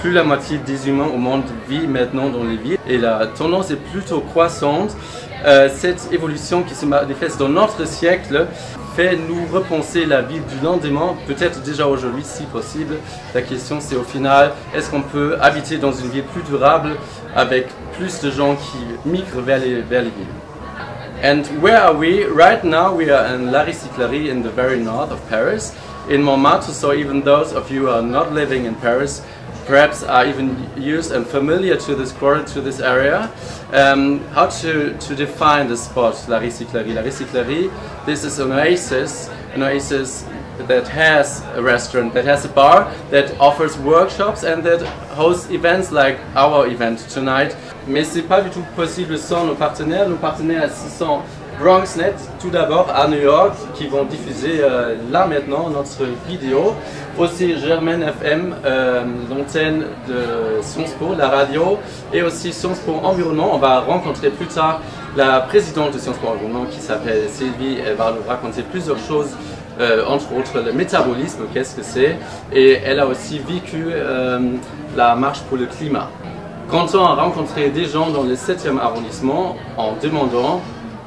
Plus la moitié des humains au monde vit maintenant dans les villes et la tendance est plutôt croissante. Euh, cette évolution qui se manifeste dans notre siècle fait nous repenser la vie du lendemain, peut-être déjà aujourd'hui si possible. La question c'est au final, est-ce qu'on peut habiter dans une ville plus durable avec plus de gens qui migrent vers les, vers les villes? And where are we? Right now we are in La Recyclerie in the very north of Paris, in Montmartre, so even those of you who are not living in Paris perhaps are even used and familiar to this quarter, to this area. Um, how to, to define the spot, La Recyclerie? La Recyclerie, this is an oasis, an oasis that has a restaurant, that has a bar, that offers workshops and that hosts events like our event tonight. Mais c'est pas du tout possible sans nos partenaires. Nos partenaires, sont BronxNet, tout d'abord à New York, qui vont diffuser euh, là maintenant notre vidéo. Aussi Germaine FM, euh, l'antenne de Sciences Po, la radio, et aussi Sciences Po Environnement. On va rencontrer plus tard la présidente de Sciences Po Environnement qui s'appelle Sylvie. Elle va nous raconter plusieurs choses, euh, entre autres le métabolisme, qu'est-ce que c'est. Et elle a aussi vécu la marche pour le climat. Quand on a rencontré des gens dans le 7e arrondissement en demandant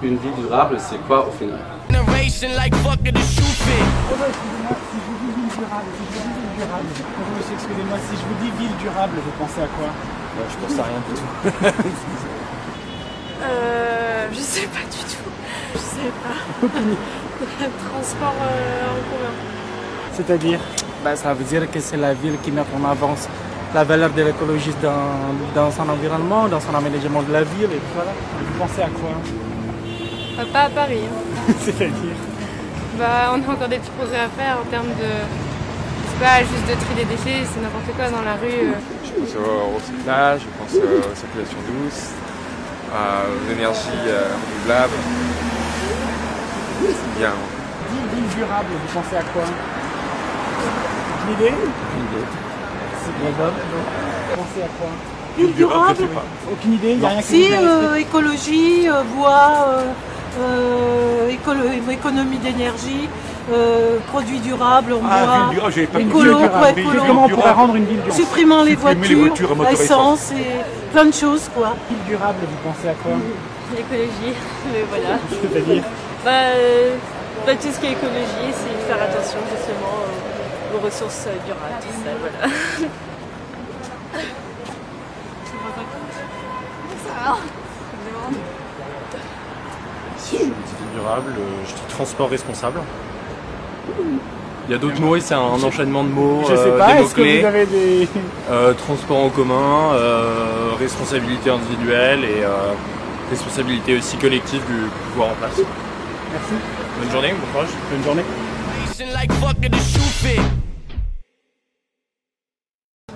une vie durable, c'est quoi au final? Excusez-moi, si je vous dis ville durable, vous pensez à quoi? Je pense à rien du tout. Euh, je sais pas du tout. Je sais pas. Transport euh, en commun. C'est-à-dire? Bah, Ça veut dire que c'est la ville qui met en avance la valeur de l'écologie dans, dans son environnement, dans son aménagement de la ville, et voilà. Vous pensez à quoi? Euh, pas à Paris. hein. C'est-à-dire Bah, on a encore des petits progrès à faire en termes de. C'est pas juste de trier des déchets, c'est n'importe quoi dans la rue. euh. Je pense au recyclage, je pense euh, aux circulations douces, à l'énergie euh, renouvelable. C'est bien. Ville, ville durable, vous pensez à quoi? Une idée? C'est bien Bob, non Vous pensez à quoi? Ville durable Aucune idée, il n'y a rien qui Si, euh, écologie, euh, bois, euh, euh, économie d'énergie, euh, produits durables en Ah, bois, écolo. Comment on pourrait rendre une ville durable supprimant les voitures, les voitures à et plein de choses quoi. Ville durable, vous pensez à quoi? L'écologie, mais voilà. C'est-à-dire Bah, euh, bah, tout ce qui est écologie, c'est faire attention justement aux, aux ressources durables, tout ça, voilà. Dis ville durable, euh, je dis transport responsable. Il y a d'autres mots, et c'est un enchaînement de mots, Je sais euh, pas, des est-ce que vous avez des... Euh, transport en commun, euh, responsabilité individuelle et euh, responsabilité aussi collective du pouvoir en place. Merci, Bonne journée, bon courage. bonne journée.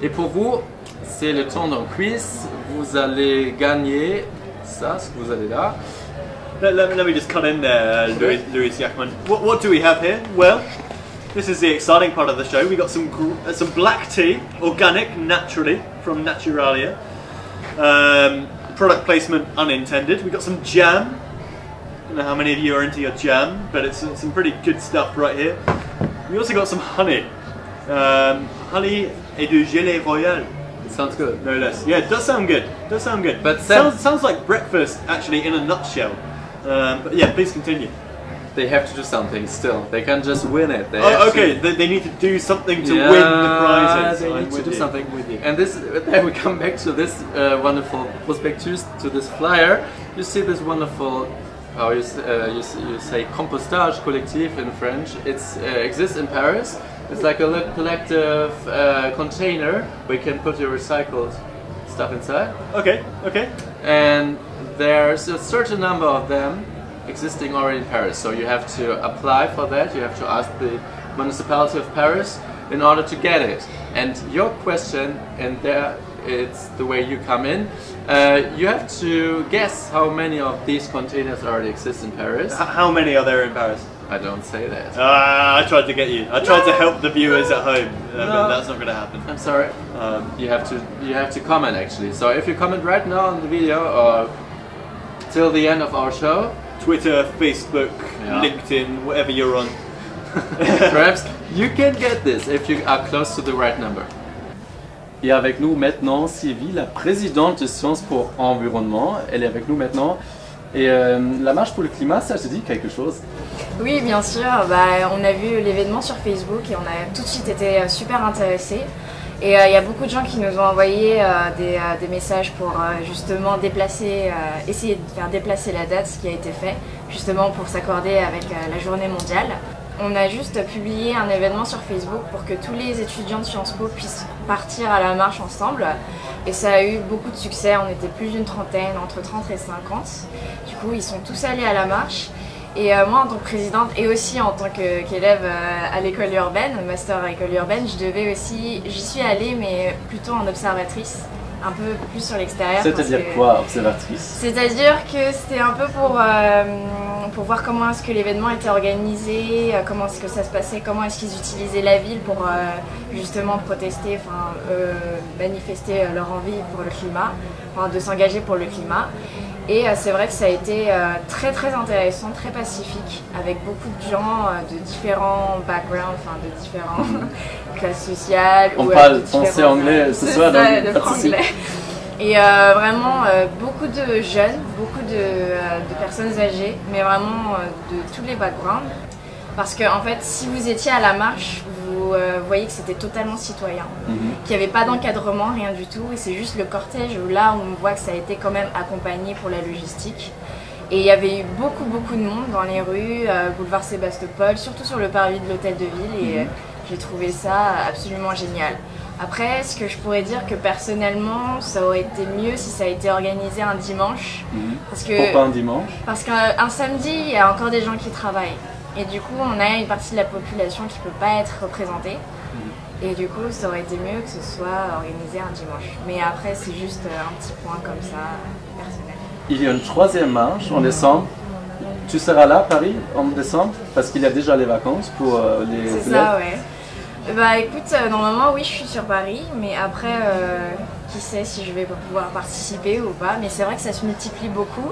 Et pour vous, c'est le temps d'un quiz. Vous allez gagner ça, ce que vous avez là. Let, let, let me just cut in there, uh, Louis, Louis Yakman. What, what do we have here? Well, this is the exciting part of the show. We got some gr- uh, some black tea, organic, naturally from Naturalia. Um, product placement unintended. We got some jam. I don't know how many of you are into your jam, but it's, it's some pretty good stuff right here. We also got some honey. Um, honey et du gelée royal. It sounds good. No less. Yeah, it does sound good. It does sound good. But Sam- sounds, sounds like breakfast, actually, in a nutshell. Um, but yeah, please continue. They have to do something still. They can't just win it. They Oh, okay. To, They, they need to do something to Yeah, win the prizes. They need to do you. something. with you. And this, then we come back to this uh, wonderful prospectus, to this flyer. You see this wonderful, how you, uh, you, you say, compostage collectif in French. It uh, exists in Paris. It's like a collective uh, container where you can put your recycled stuff inside. Okay, okay. and there's a certain number of them existing already in Paris. So you have to apply for that. You have to ask the municipality of Paris in order to get it. And your question, and there it's the way you come in. Uh, you have to guess how many of these containers already exist in Paris. H- how many are there in Paris? I don't say that. Ah, I tried to get you. I tried to help the viewers at home, uh, No. but that's not going to happen. I'm sorry. Um, You have to you have to comment actually. So if you comment right now on the video or till the end of our show, Twitter, Facebook, Yeah. LinkedIn, whatever you're on. Perhaps you can get this if you are close to the right number. Et avec nous maintenant, Sylvie, la présidente de Sciences pour Environnement. Elle est avec nous maintenant. Et euh, la marche pour le climat, ça te dit quelque chose? Oui, bien sûr. Bah, on a vu l'événement sur Facebook et on a tout de suite été euh, super intéressés. Et euh, il y a beaucoup de gens qui nous ont envoyé euh, des, euh, des messages pour justement déplacer, essayer de faire déplacer la date, ce qui a été fait, justement pour s'accorder avec la journée mondiale. On a juste publié un événement sur Facebook pour que tous les étudiants de Sciences Po puissent partir à la marche ensemble. Et ça a eu beaucoup de succès, on était plus d'une trentaine, entre 30 et 50. Du coup, ils sont tous allés à la marche. Et euh, moi, en tant que présidente et aussi en tant qu'élève euh, à l'école urbaine, master à l'école urbaine, je devais aussi, j'y suis allée, mais plutôt en observatrice, un peu plus sur l'extérieur. C'est-à-dire quoi, observatrice? C'est-à-dire que c'était un peu pour, euh, pour voir comment est-ce que l'événement était organisé, comment est-ce que ça se passait, comment est-ce qu'ils utilisaient la ville pour euh, justement protester, enfin manifester leur envie pour le climat, enfin de s'engager pour le climat. Et euh, c'est vrai que ça a été euh, très très intéressant, très pacifique, avec beaucoup de gens euh, de différents backgrounds, enfin de différentes classes sociales. On ou, parle français, anglais ce C'est soir, ça, donc de franglais. Et euh, vraiment euh, beaucoup de jeunes, beaucoup de, euh, de personnes âgées, mais vraiment de tous les backgrounds. Parce que en fait, si vous étiez à la marche, vous euh, voyez que c'était totalement citoyen, Mhm. qu'il n'y avait pas d'encadrement, rien du tout. Et c'est juste le cortège où là, on voit que ça a été quand même accompagné pour la logistique. Et il y avait eu beaucoup, beaucoup de monde dans les rues, euh, boulevard Sébastopol, surtout sur le parvis de l'hôtel de ville. Et Mhm. euh, j'ai trouvé ça absolument génial. Après, ce que je pourrais dire que personnellement, ça aurait été mieux si ça a été organisé un dimanche. Mhm. Parce que Pourquoi un dimanche? parce qu'un samedi, il y a encore des gens qui travaillent. Et du coup, on a une partie de la population qui ne peut pas être représentée. Et du coup, ça aurait été mieux que ce soit organisé un dimanche. Mais après, c'est juste euh, un petit point comme ça, euh, personnel. Il y a une troisième marche en décembre. Tu seras là à Paris en décembre? Parce qu'il y a déjà les vacances pour euh, les C'est ça, ouais. Bah écoute, normalement, oui, je suis sur Paris. Mais après, euh, qui sait si je vais pouvoir participer ou pas. Mais c'est vrai que ça se multiplie beaucoup.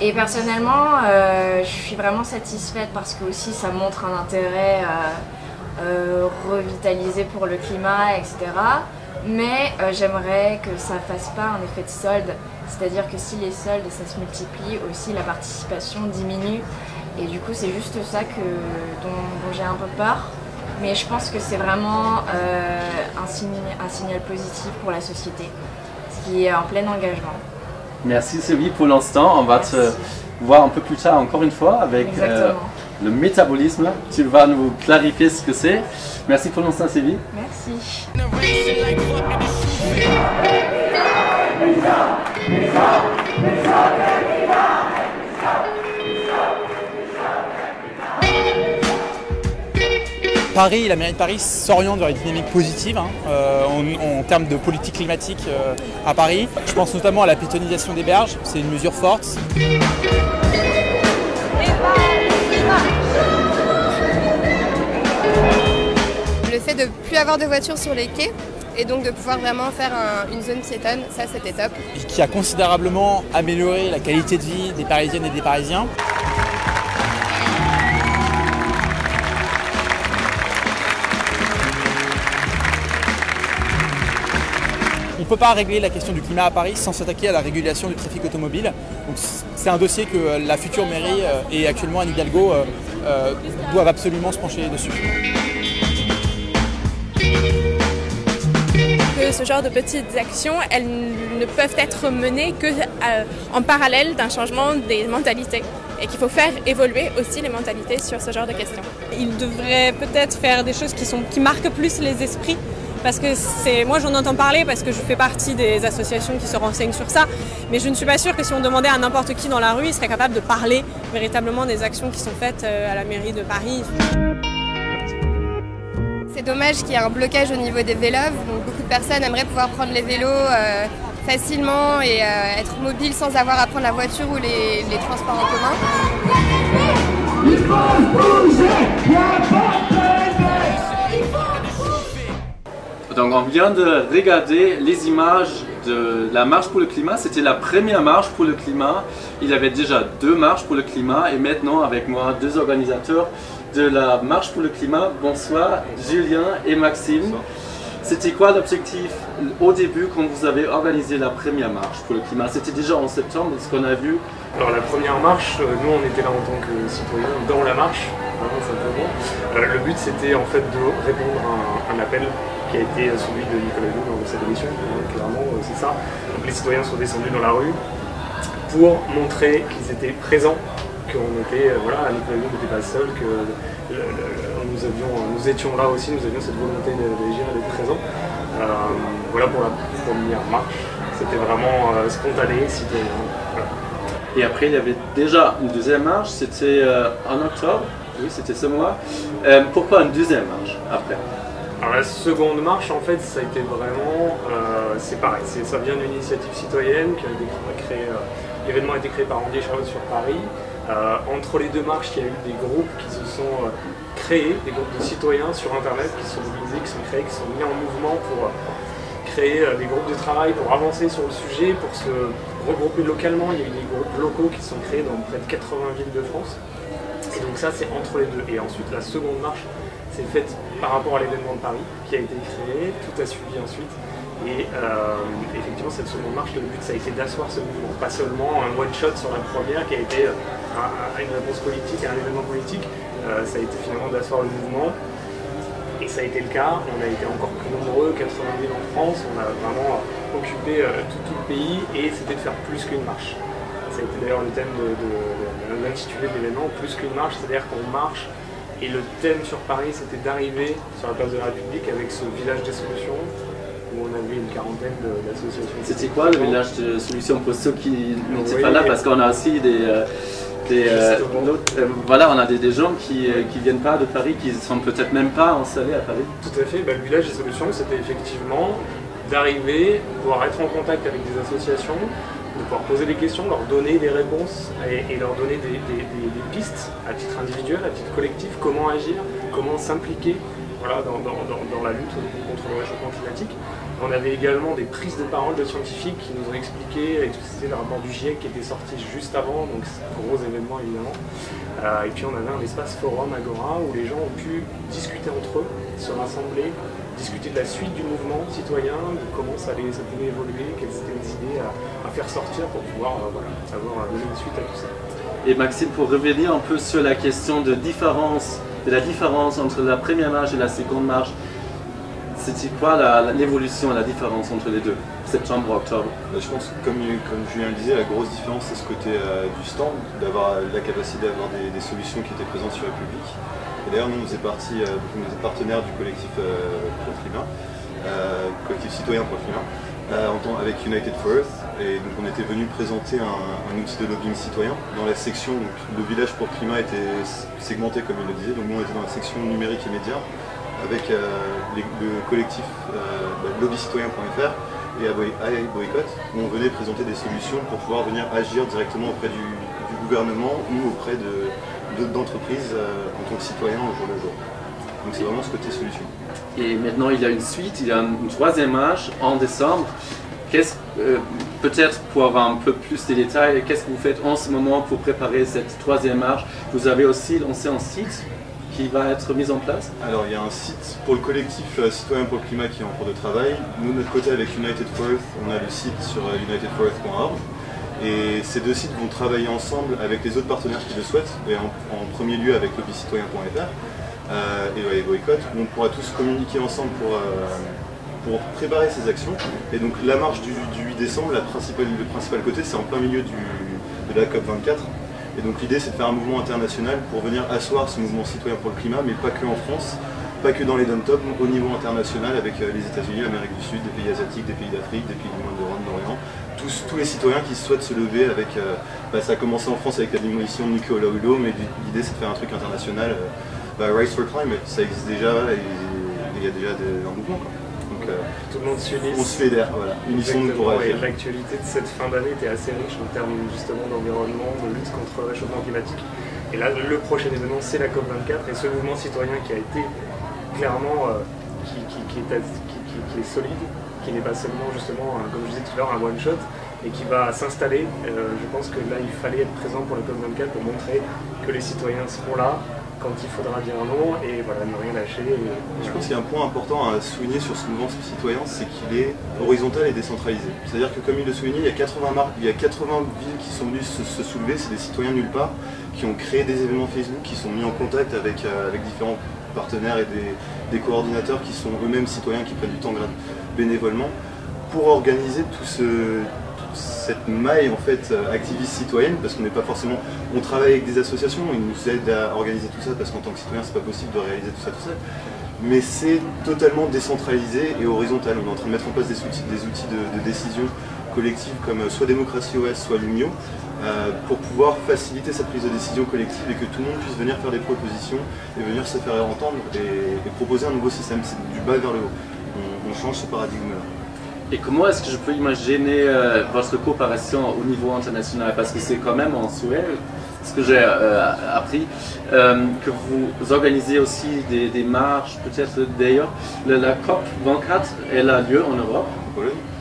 Et personnellement, euh, je suis vraiment satisfaite parce que aussi ça montre un intérêt euh, euh, revitalisé pour le climat, etc. Mais j'aimerais que ça fasse pas un effet de solde. C'est-à-dire que si les soldes ça se multiplie, aussi la participation diminue. Et du coup, c'est juste ça que, dont, j'ai un peu peur. Mais je pense que c'est vraiment un, un signal positif pour la société, qui est en plein engagement. Merci Sylvie pour l'instant. On va te voir un peu plus tard encore une fois avec euh, le métabolisme. Tu vas nous clarifier ce que c'est. Merci pour l'instant Sylvie. Merci. Paris, la mairie de Paris s'oriente vers une dynamique positive hein, euh, en, en termes de politique climatique euh, à Paris. Je pense notamment à la pétonisation des berges, c'est une mesure forte. Le fait de plus avoir de voitures sur les quais et donc de pouvoir vraiment faire un- une zone piétonne, ça c'était top. qui a considérablement amélioré la qualité de vie des Parisiennes et des Parisiens. Ne peut pas régler la question du climat à Paris sans s'attaquer à la régulation du trafic automobile. Donc c'est un dossier que euh, la future mairie euh, et actuellement Anne Hidalgo euh, euh, doivent absolument se pencher dessus. que ce genre de petites actions, elles ne peuvent être menées que euh, en parallèle d'un changement des mentalités et qu'il faut faire évoluer aussi les mentalités sur ce genre de questions. Il devrait peut-être faire des choses qui, sont, qui marquent plus les esprits. Parce que c'est, moi j'en entends parler parce que je fais partie des associations qui se renseignent sur ça, mais je ne suis pas sûre que si on demandait à n'importe qui dans la rue, il serait capable de parler véritablement des actions qui sont faites euh, à la mairie de Paris. C'est dommage qu'il y ait un blocage au niveau des vélos, donc beaucoup de personnes aimeraient pouvoir prendre les vélos euh, facilement et euh, être mobiles sans avoir à prendre la voiture ou les, les transports en commun. Donc on vient de regarder les images de la marche pour le climat. C'était la première marche pour le climat. Il y avait déjà deux marches pour le climat et maintenant avec moi deux organisateurs de la marche pour le climat. Bonsoir Julien et Maxime. C'était quoi l'objectif au début quand vous avez organisé la première marche pour le climat? C'était déjà en septembre, ce qu'on a vu? Alors la première marche, euh, nous on était là en tant que citoyens dans la marche, vraiment simplement. Euh, le but c'était en fait de répondre à un appel qui a été celui de Nicolas Hulot dans cette émission, euh, clairement euh, c'est ça. Donc les citoyens sont descendus dans la rue pour montrer qu'ils étaient présents, qu'on était, euh, voilà, Nicolas Hulot n'était pas seul, que nous, avions, nous étions là aussi, nous avions cette volonté de- d'agir et d'être présents. Euh, voilà pour la première marche, c'était vraiment spontané. Et après, il y avait déjà une deuxième marche, c'était en octobre, oui, c'était ce mois. Pourquoi une deuxième marche après? Alors la seconde marche, en fait, ça a été vraiment, euh, c'est pareil, ça vient d'une initiative citoyenne qui a été créée, euh, l'événement a été créé par Andy Charlotte sur Paris. Euh, entre les deux marches, il y a eu des groupes qui se sont créés, des groupes de citoyens sur Internet qui sont mobilisés, qui sont créés, qui sont mis en mouvement pour créer des groupes de travail, pour avancer sur le sujet, pour se regrouper localement. Il y a eu des groupes locaux qui sont créés dans près de 80 villes de France. Et donc ça, c'est entre les deux. Et ensuite, la seconde marche, c'est faite par rapport à l'événement de Paris qui a été créé, tout a suivi ensuite. Et euh, effectivement, cette seconde marche, le but, ça a été d'asseoir ce mouvement, pas seulement un one-shot sur la première qui a été euh, un- un- une réponse politique à un événement politique, Euh, ça a été finalement d'asseoir le mouvement. Et ça a été le cas, on a été encore plus nombreux, 80 000 en France, on a vraiment occupé tout, le pays et c'était de faire plus qu'une marche. Ça a été d'ailleurs le thème de l'intitulé de l'événement, plus qu'une marche, c'est-à-dire qu'on marche. Et le thème sur Paris, c'était d'arriver sur la place de la République avec ce village des solutions, où on avait une quarantaine d'associations. C'était quoi le village de solution pour ceux qui n'étaient Oui. pas là? Parce qu'on a aussi des. euh, des, euh, euh, voilà, on a des, des gens qui ne viennent pas de Paris, qui sont peut-être même pas installés à Paris. Tout à fait, bah, le village des solutions, c'était effectivement d'arriver, pouvoir être en contact avec des associations, de pouvoir poser des questions, leur donner des réponses et, leur donner des, pistes à titre individuel, à titre collectif, comment agir, comment s'impliquer voilà, dans la lutte contre le réchauffement climatique. On avait également des prises de parole de scientifiques qui nous ont expliqué, et c'était le rapport du GIEC qui était sorti juste avant, donc c'est un gros événement évidemment. Euh, et puis on avait un espace forum Agora où les gens ont pu discuter entre eux, se rassembler, discuter de la suite du mouvement citoyen, de comment ça, allait, ça pouvait évoluer, quelles étaient les idées à, à faire sortir pour pouvoir euh, voilà, avoir donné une suite à tout ça. Et Maxime, pour revenir un peu sur la question de différence, de la différence entre la première marche et la seconde marche, c'était quoi la- la- l'évolution, la, différence entre les deux, septembre, octobre? Bah, je pense que comme, comme Julien le disait, la grosse différence c'est ce côté euh, du stand, d'avoir la capacité d'avoir des, des solutions qui étaient présentes sur la public. D'ailleurs nous on faisait partie, euh, donc, on était partenaire du collectif euh, Pro Climat, euh, collectif citoyen Pro Climat, en tant- avec United for Earth. Et donc on était venu présenter un, outil de lobbying citoyen dans la section, donc, le village pour le climat était segmenté comme il le disait, donc nous on était dans la section numérique et médias avec le collectif bah, lobbycitoyen.fr et à Boycott, où on venait présenter des solutions pour pouvoir venir agir directement auprès du gouvernement ou auprès de- de- d'entreprises euh, en tant que citoyen au jour le jour. Donc c'est vraiment ce côté solution. Et maintenant, il y a une suite, il y a une troisième marche en décembre. Qu'est-ce, euh, peut-être pour avoir un peu plus de détails, qu'est-ce que vous faites en ce moment pour préparer cette troisième marche Vous avez aussi lancé un site qui va être mis en place? Alors il y a un site pour le collectif euh, Citoyen pour le climat qui est en cours de travail. Nous de notre côté avec United for Earth, on a le site sur euh, unitedforearth.org. Et ces deux sites vont travailler ensemble avec les autres partenaires qui le souhaitent, et en, premier lieu avec lobbycitoyen.fr euh, et ouais, Boycott, on pourra tous communiquer ensemble pour, euh, pour préparer ces actions. Et donc la marche du, du 8 décembre, le principal côté, c'est en plein milieu de la COP24. Et donc l'idée c'est de faire un mouvement international pour venir asseoir ce mouvement citoyen pour le climat, mais pas que en France, pas que dans les dom top au niveau international avec euh, les États-Unis, l'Amérique du Sud, des pays asiatiques, des pays d'Afrique, des pays du monde d'Europe, d'Orient, tous, tous les citoyens qui souhaitent se lever avec. euh, bah, ça a commencé en France avec la démolition de Nicolas Hulot, mais l'idée c'est de faire un truc international. euh, bah, Rise for Climate, ça existe déjà et il y a déjà des- un mouvement. Quoi. Donc euh, Tout le monde s'unit. on se fédère, voilà. Unissons-nous pour agir. L'actualité de cette fin d'année était assez riche en termes justement d'environnement, de lutte contre le réchauffement climatique. Et là, le prochain événement, c'est la COP24 et ce mouvement citoyen qui a été clairement, euh, qui, qui- qui est, qui est solide, qui n'est pas seulement justement, un- comme je disais tout à l'heure, un one-shot, et qui va s'installer. Euh, je pense que là, il fallait être présent pour la COP24 pour montrer que les citoyens seront là, quand il faudra dire non et voilà, ne rien lâcher. Je pense qu'il y a un point important à souligner sur ce mouvement citoyen, c'est qu'il est horizontal et décentralisé. C'est-à-dire que comme il le soulignait, il y a 80, marques, il y a 80 villes qui sont venues se, soulever, c'est des citoyens nulle part, qui ont créé des événements Facebook, qui sont mis en contact avec, euh, avec différents partenaires et des, des coordinateurs qui sont eux-mêmes citoyens, qui prennent du temps bénévolement, pour organiser tout ce, toute cette maille en fait euh, activiste citoyenne, parce qu'on n'est pas forcément, on travaille avec des associations, ils nous aident à organiser tout ça, parce qu'en tant que citoyen, c'est pas possible de réaliser tout ça tout seul. Mais c'est totalement décentralisé et horizontal. On est en train de mettre en place des outils, des outils de, de décision collective comme euh, soit Démocratie OS, soit Lumio, euh, pour pouvoir faciliter cette prise de décision collective et que tout le monde puisse venir faire des propositions et venir se faire entendre et, et proposer un nouveau système. C'est du bas vers le haut. On, on change ce paradigme-là. Et comment est-ce que je peux imaginer euh, votre coopération au niveau international? Parce que c'est quand même en Suède, ce que j'ai euh, appris, euh, que vous organisez aussi des, des marches, peut-être d'ailleurs. Le- La COP 24, elle a lieu en Europe,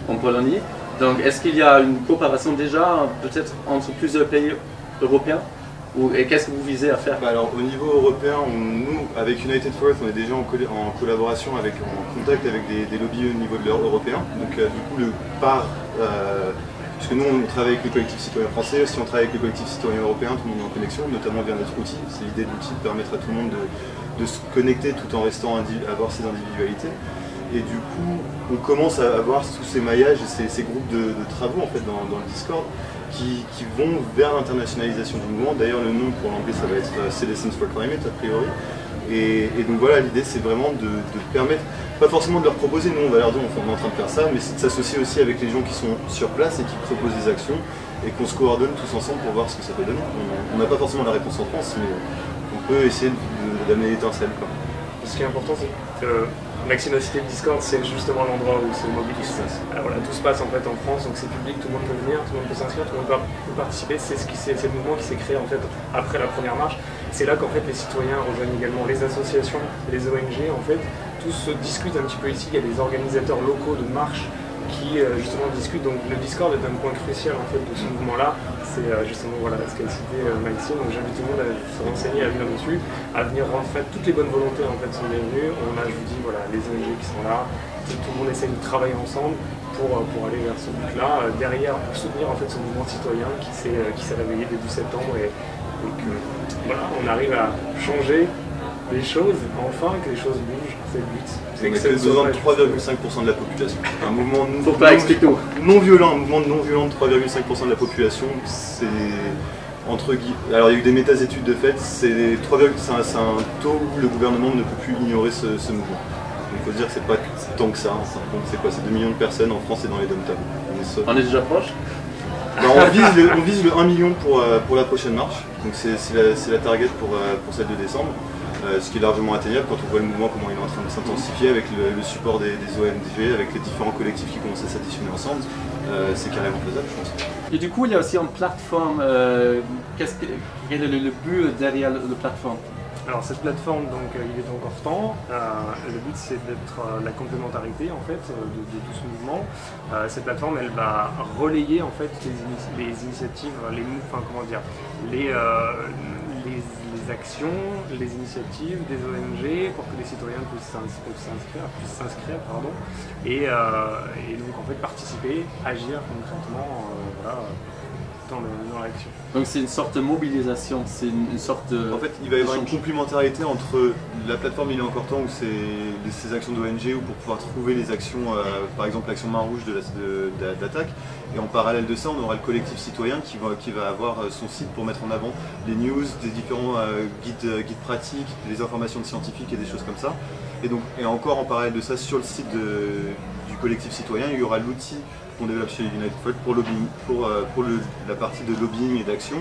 en Pologne. Donc est-ce qu'il y a une coopération déjà, peut-être entre plusieurs pays européens? Ou, Et qu'est-ce que vous visez à faire? Bah alors au niveau européen, nous avec United Forest, on est déjà en, colla- en collaboration avec, en contact avec des, lobbies au niveau de l'Europe européen. Donc euh, du coup le par euh, puisque nous on travaille avec le collectif citoyen français, si on travaille avec le collectif citoyen européen, tout le monde est en connexion, notamment via notre outil. C'est l'idée de l'outil de permettre à tout le monde de, de se connecter tout en restant avoir ses individualités. Et du coup, on commence à avoir tous ces maillages et ces, groupes de, travaux en fait dans, le Discord qui, vont vers l'internationalisation du mouvement. D'ailleurs, le nom pour l'anglais, ça va être euh, Citizens for Climate a priori. Et, donc voilà, l'idée c'est vraiment de, de permettre, pas forcément de leur proposer, nous on va leur dire on est en train de faire ça, mais c'est de s'associer aussi avec les gens qui sont sur place et qui proposent des actions et qu'on se coordonne tous ensemble pour voir ce que ça peut donner. On- n'a pas forcément la réponse en France, mais on peut essayer d'amener l'étincelle. Ce qui est important, c'est que Maximacité de Discord, c'est justement l'endroit où se mobilise. Ah, voilà, tout se passe en fait en France, donc c'est public, tout le monde peut venir, tout le monde peut s'inscrire, tout le monde peut, participer. C'est ce qui c'est le mouvement qui s'est créé en fait après la première marche. C'est là qu'en fait les citoyens rejoignent également les associations, les ONG. En fait, tous se discutent un petit peu ici. Il y a des organisateurs locaux de marches qui euh, justement discutent. Donc le Discord est un point crucial en fait de ce mouvement-là. C'est euh, justement voilà ce qu'a cité euh, Maxime. Donc j'invite tout le monde à se renseigner, à venir dessus, à venir en fait toutes les bonnes volontés en fait sont bienvenues. On a, je vous dis voilà, les ONG qui sont là. Tout le monde essaie de travailler ensemble pour, pour aller vers ce but-là. Derrière, pour soutenir en fait ce mouvement citoyen qui s'est qui s'est réveillé début septembre et, et que voilà, on arrive à changer les choses, enfin que les choses bougent. C'est le but. A que ça besoin de soit- 3,5% de la population. Un mouvement non, Faut pas non- expliquer tout. non violent, un mouvement non violent de 3,5% de la population, c'est entre guillemets. Alors il y a eu des méta-études de fait, c'est 3,5 c'est un, taux où le gouvernement ne peut plus ignorer ce, ce mouvement. Donc il faut se dire que c'est pas tant que ça. hein. C'est quoi? C'est 2 millions de personnes en France et dans les dom on est, so- On est déjà proche? Bah, on, vise le, on vise le 1 million pour, euh, pour la prochaine marche. Donc c'est c'est la, c'est la target pour, euh, pour celle de décembre. Euh, ce qui est largement atteignable quand on voit le mouvement, comment il est en train de s'intensifier avec le, le support des, des ONG, avec les différents collectifs qui commencent à s'additionner ensemble. Euh, c'est carrément faisable, je pense. Et du coup, il y a aussi une plateforme. euh, qu'est-ce que- quel est le, le but derrière la plateforme? Alors cette plateforme, donc euh, il est encore temps. Euh, le but c'est d'être euh, la complémentarité en fait euh, de, de tout ce mouvement. Euh, cette plateforme, elle va relayer en fait les, ini- les initiatives, les enfin comment dire, les, euh, les, actions, les initiatives des ONG pour que les citoyens puissent s'ins- puissent s'inscrire, euh, et donc en fait participer, agir concrètement, euh, dans, l'action. Donc c'est une sorte de mobilisation, c'est une, une sorte de. En fait, il va y avoir une complémentarité entre la plateforme Il est encore temps où c'est ces actions d'ONG ou pour pouvoir trouver les actions, euh, par exemple l'action main rouge de la- de- d'attaque. Et en parallèle de ça, on aura le collectif citoyen qui va, qui va avoir euh, son site pour mettre en avant les news, des différents euh, guides, guides pratiques, les informations de scientifiques et des choses comme ça. Et donc, et encore en parallèle de ça, sur le site de- du collectif citoyen, il y aura l'outil qu'on développe chez United Fold pour, lobbying, pour, euh, pour la partie de lobbying et d'action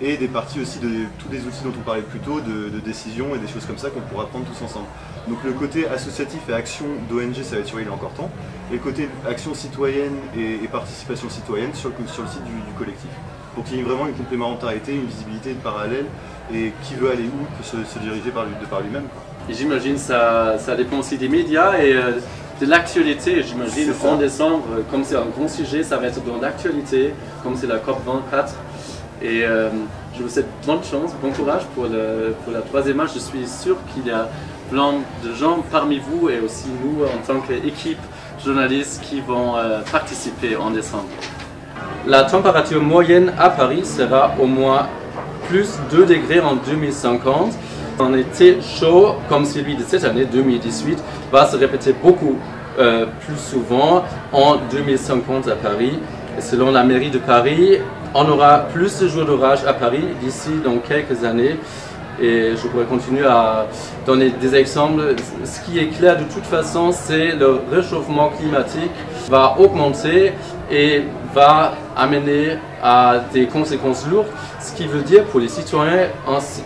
et des parties aussi de tous les outils dont on parlait plus tôt, de, de décision et des choses comme ça qu'on pourra prendre tous ensemble. Donc le côté associatif et action d'ONG, ça va être sur Il est encore temps, et le côté action citoyenne et, participation citoyenne sur, le- sur le site du, collectif. Pour qu'il y ait vraiment une complémentarité, une visibilité parallèle, et qui veut aller où peut se, se diriger par, de par lui-même. j'imagine ça, ça dépend aussi des médias et euh, de l'actualité. J'imagine ça. en décembre, euh, comme c'est un grand sujet, ça va être dans l'actualité, comme c'est la COP 24. Et euh, Je vous souhaite bonne chance, bon courage pour, le, pour la troisième marche. Je suis sûr qu'il y a plein de gens parmi vous et aussi nous en tant qu'équipe journalistes qui vont euh, participer en décembre. La température moyenne à Paris sera au moins plus 2 degrés en 2050. Un été chaud comme celui de cette année 2018 va se répéter beaucoup euh, plus souvent en 2050 à Paris. Selon la mairie de Paris, on aura plus de jours d'orage à Paris d'ici dans quelques années. Et je pourrais continuer à donner des exemples. Ce qui est clair de toute façon, c'est le réchauffement climatique va augmenter et va amener à des conséquences lourdes, ce qui veut dire pour les citoyens,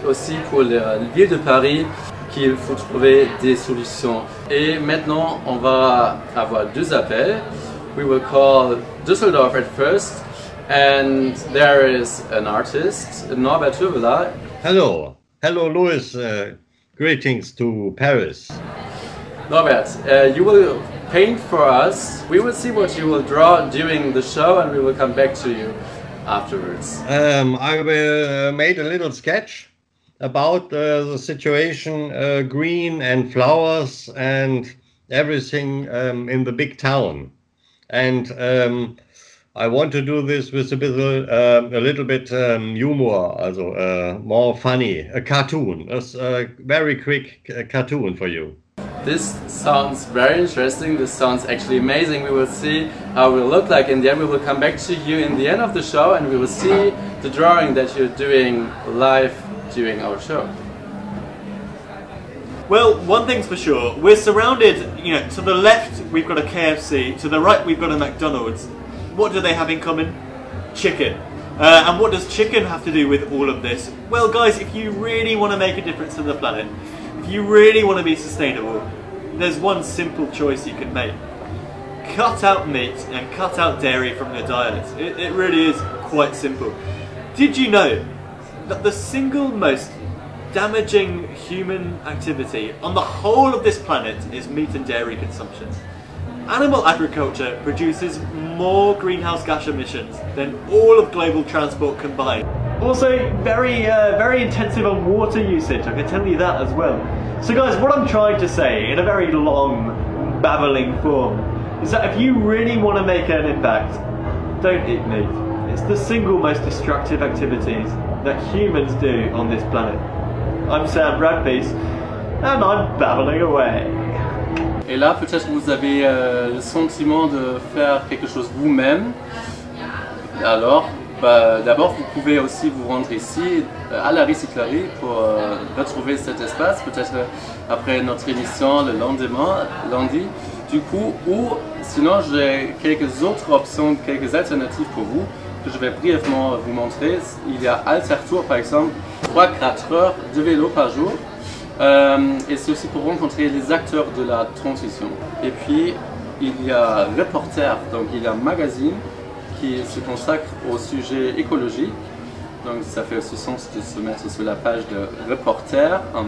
aussi pour la ville de Paris, qu'il faut trouver des solutions. Et maintenant, on va avoir deux appels. We will call Düsseldorf at first, and there is an artist, Norbert Hüveler. Hello, hello, Louis. Uh, greetings to Paris. Norbert, uh, you will paint for us. We will see what you will draw during the show, and we will come back to you afterwards. Um, I uh, made a little sketch about uh, the situation, uh, green and flowers and everything um, in the big town. And um, I want to do this with a bit, uh, a little bit um, humor, also uh, more funny, a cartoon, a, a very quick uh, cartoon for you. This sounds very interesting. This sounds actually amazing. We will see how it will look like in the end. We will come back to you in the end of the show and we will see the drawing that you're doing live during our show. Well, one thing's for sure, we're surrounded, you know, to the left we've got a KFC, to the right we've got a McDonald's. What do they have in common? Chicken. Uh, and what does chicken have to do with all of this? Well, guys, if you really want to make a difference to the planet, you really want to be sustainable, there's one simple choice you can make. Cut out meat and cut out dairy from your diet. It, it really is quite simple. Did you know that the single most damaging human activity on the whole of this planet is meat and dairy consumption. Animal agriculture produces more greenhouse gas emissions than all of global transport combined. Also, very, uh, very intensive on water usage, I can tell you that as well. So guys, what I'm trying to say, in a very long, babbling form, is that if you really want to make an impact, don't eat meat. It's the single most destructive activities that humans do on this planet. I'm Sam Bradpeace, and I'm babbling away. Et là, peut-être vous avez euh, le sentiment de faire quelque chose vous-même. Alors, bah, d'abord, vous pouvez aussi vous rendre ici euh, à la recyclerie pour euh, retrouver cet espace, peut-être après notre émission le lendemain, lundi. Du coup, ou sinon, j'ai quelques autres options, quelques alternatives pour vous que je vais brièvement vous montrer. Il y a Altertour, par exemple, 3-4 heures de vélo par jour. Euh, et c'est aussi pour rencontrer les acteurs de la transition. Et puis, il y a Reporter, donc il y a magazine qui se consacre au sujet écologique. Donc ça fait aussi sens de se mettre sur la page de Reporter, un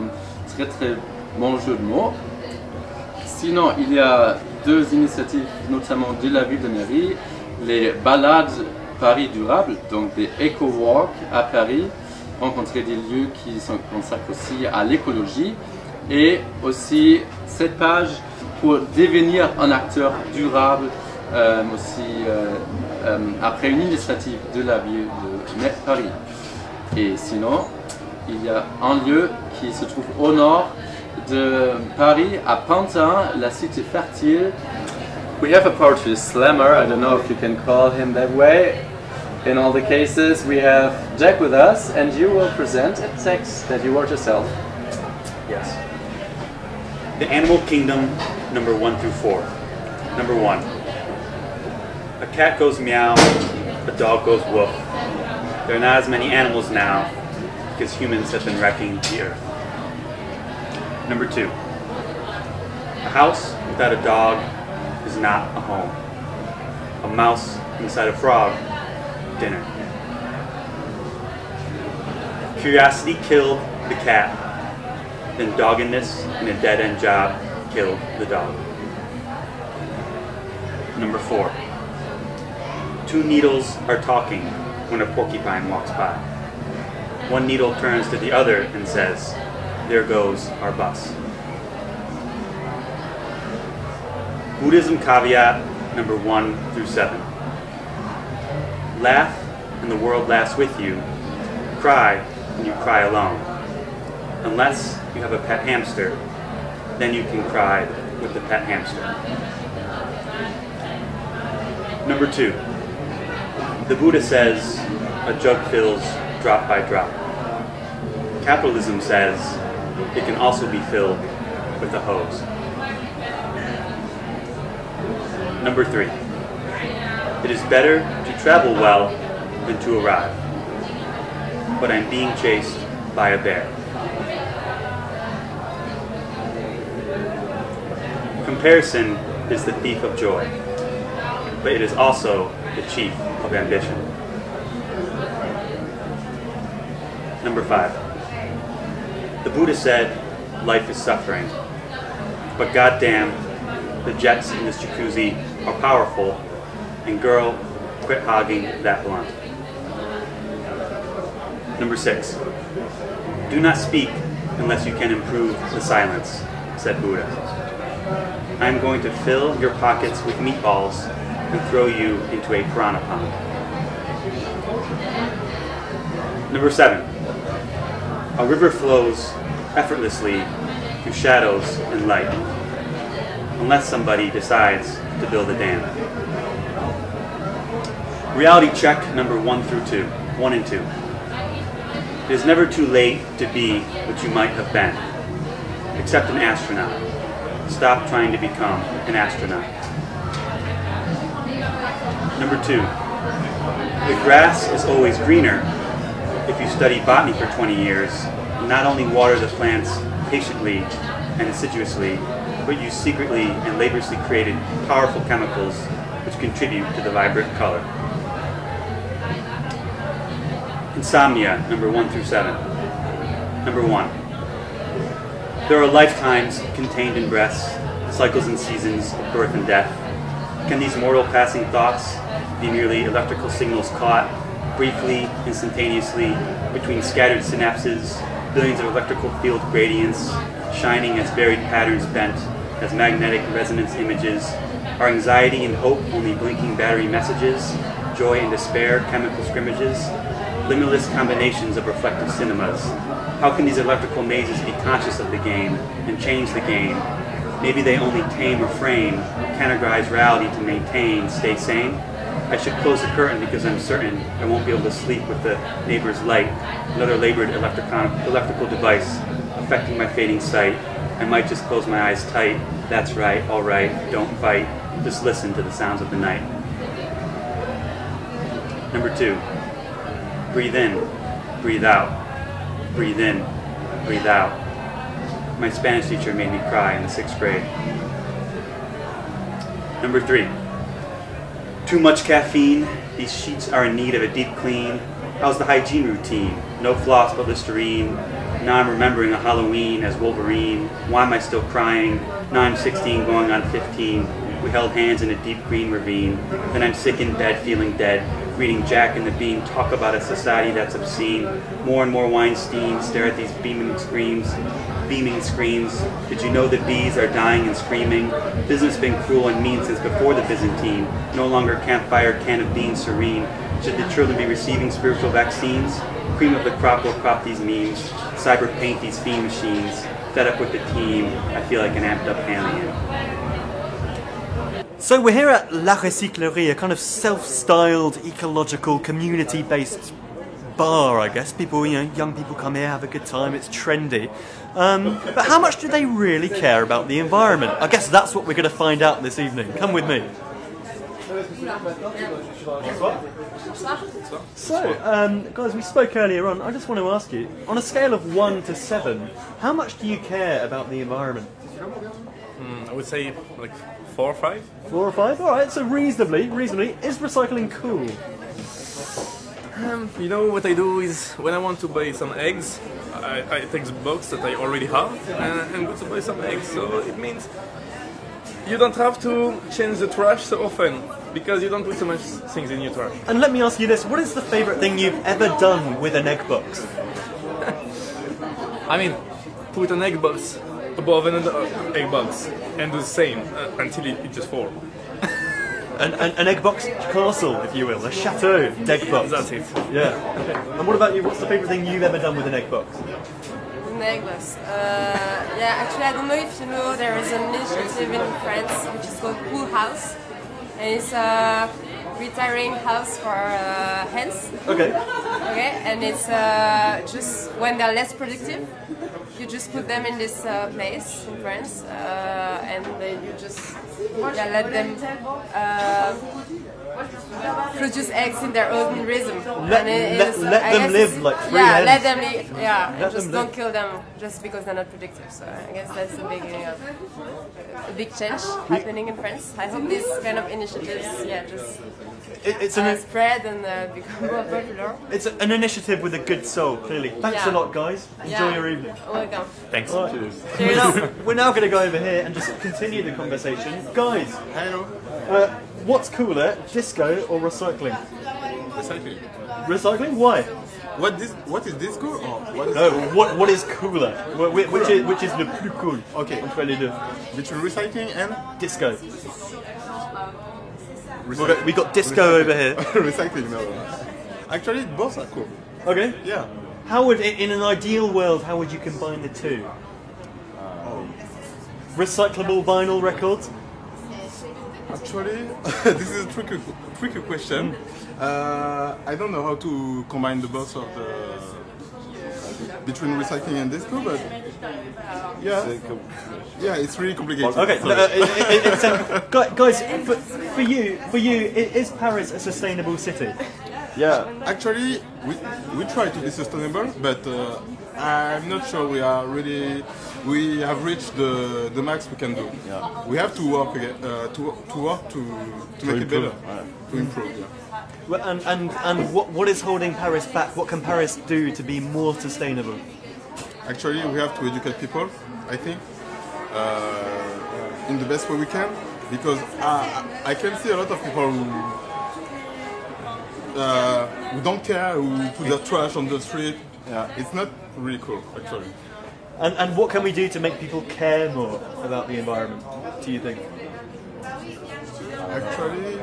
très très bon jeu de mots. Sinon, il y a deux initiatives, notamment de la ville de Mairie, les balades Paris durable, donc des éco-walks à Paris, rencontrer des lieux qui sont consacrés aussi à l'écologie et aussi cette page pour devenir un acteur durable euh, aussi euh, euh, après une initiative de la ville de Paris. Et sinon, il y a un lieu qui se trouve au nord de Paris, à Pantin, la cité fertile. We have a poetry slammer, I don't know if you can call him that way. In all the cases, we have Jack with us, and you will present a text that you wrote yourself. Yes. The Animal Kingdom, number one through four. Number one. Cat goes meow, a dog goes woof. There are not as many animals now because humans have been wrecking the earth. Number two. A house without a dog is not a home. A mouse inside a frog dinner. Curiosity killed the cat, then doggedness and a dead end job killed the dog. Number four. Two needles are talking when a porcupine walks by. one needle turns to the other and says, There goes our bus. Buddhism caveat number one through seven. Laugh and the world laughs with you. Cry and you cry alone. Unless you have a pet hamster, then you can cry with the pet hamster. Number two. The Buddha says a jug fills drop by drop. Capitalism says it can also be filled with a hose. Number three. It is better to travel well than to arrive. But I'm being chased by a bear. Comparison is the thief of joy, but it is also the chief of ambition. Number five. The Buddha said, life is suffering. But goddamn, the jets in this jacuzzi are powerful, and girl, quit hogging that blunt. Number six. Do not speak unless you can improve the silence, said Buddha. I am going to fill your pockets with meatballs and throw you into a piranha pond. Number seven. A river flows effortlessly through shadows and light, unless somebody decides to build a dam. Reality check number one through two, one and two. It is never too late to be what you might have been, except an astronaut. Stop trying to become an astronaut. Number two, the grass is always greener if you study botany for 20 years not only water the plants patiently and assiduously, but you secretly and laboriously created powerful chemicals which contribute to the vibrant color. Insomnia, number one through seven. Number one. There are lifetimes contained in breaths, cycles and seasons of birth and death. Can these mortal passing thoughts be merely electrical signals caught briefly, instantaneously, between scattered synapses, billions of electrical field gradients, shining as varied patterns bent as magnetic resonance images? our anxiety and hope only blinking battery messages? Joy and despair, chemical scrimmages? Limitless combinations of reflective cinemas. How can these electrical mazes be conscious of the game and change the game? Maybe they only tame or frame, categorize reality to maintain, stay sane? I should close the curtain because I'm certain I won't be able to sleep with the neighbor's light, another labored electrical device affecting my fading sight. I might just close my eyes tight. That's right, alright, don't fight. Just listen to the sounds of the night. Number two, breathe in, breathe out, breathe in, breathe out. My Spanish teacher made me cry in the sixth grade. Number three, too much caffeine. These sheets are in need of a deep clean. How's the hygiene routine? No floss but Listerine. Now I'm remembering a Halloween as Wolverine. Why am I still crying? Now I'm 16 going on 15. We held hands in a deep green ravine. Then I'm sick in bed feeling dead. Reading Jack and the Bean talk about a society that's obscene. More and more Weinstein stare at these beaming screams beaming screams. Did you know the bees are dying and screaming? Business been cruel and mean since before the Byzantine. No longer campfire can of beans serene. Should the children be receiving spiritual vaccines? Cream of the crop will crop these memes. Cyber paint these fiend machines. Fed up with the team, I feel like an amped up alien. So we're here at La Recyclerie, a kind of self-styled, ecological, community-based bar, I guess. People, you know, young people come here, have a good time. It's trendy. Um, but how much do they really care about the environment? I guess that's what we're going to find out this evening. Come with me. So, um, guys, we spoke earlier on. I just want to ask you, on a scale of one to seven, how much do you care about the environment? Mm, I would say like four or five. Four or five? All right. So reasonably, reasonably, is recycling cool? Um, you know what I do is when I want to buy some eggs, I, I take the box that I already have and, and go to buy some eggs. So it means you don't have to change the trash so often. because you don't put so much things in your trash. And let me ask you this: What is the favourite thing you've ever done with an egg box? I mean, put an egg box above another egg box and do the same uh, until it, it just falls. An, an, an egg box castle, if you will, a chateau egg box. That's it. Yeah. Okay. And what about you? What's the favourite thing you've ever done with an egg box? Necklace. Uh, yeah, actually, I don't know if you know there is an initiative in France which is called Pool House, and it's a retiring house for uh, hens. Okay. Okay, and it's uh, just when they're less productive, you just put them in this uh, place in France, uh, and then you just let them uh, produce eggs in their own rhythm. Let- And it let- let them live like free Yeah, hens. let them live. Yeah, and Let just don't kill them just because they're not predictive. So I guess that's the beginning of a big change happening in France. I hope these kind of initiatives, yeah, just It, it's uh, an spread and uh, become more popular. it's an initiative with a good soul. Clearly. Thanks Yeah. a lot, guys. Enjoy Yeah. your evening. Welcome. Thanks. Cheers. We're now, we're now going to go over here and just continue the conversation. Guys, hello. Uh, what's cooler, disco or recycling? Recycling. Recycling? Why? What this? What is disco or oh, what is No, what what is cooler? Wh- wh- Which is which is le plus cool? Okay. Entre les deux. Between recycling and disco. We got, we got disco over here. recycling, no. Actually, both are cool. Okay. Yeah. How would in in an ideal world how would you combine the two? Um, Recyclable vinyl records. Actually, this is a tricky, tricky question. Uh, I don't know how to combine the both of the between recycling and disco, but yeah, yeah, it's really complicated. Okay, Sorry. uh, it- it- it's, um, guys, for, for you, for you, is Paris a sustainable city? Yeah. Actually, we, we try to be sustainable, but uh, I'm not sure we are really we have reached the, the max we can do. Yeah. We have to work again, uh, to to work to to, make improve. it better, to improve. Yeah. Well, And and and what what is holding Paris back? What can Paris do to be more sustainable? Actually, we have to educate people. I think uh, in the best way we can, because I, I can see a lot of people who. Uh, who don't care, who put their trash on the street. Yeah. It's not really cool, actually. And and what can we do to make people care more about the environment? Do you think? Actually,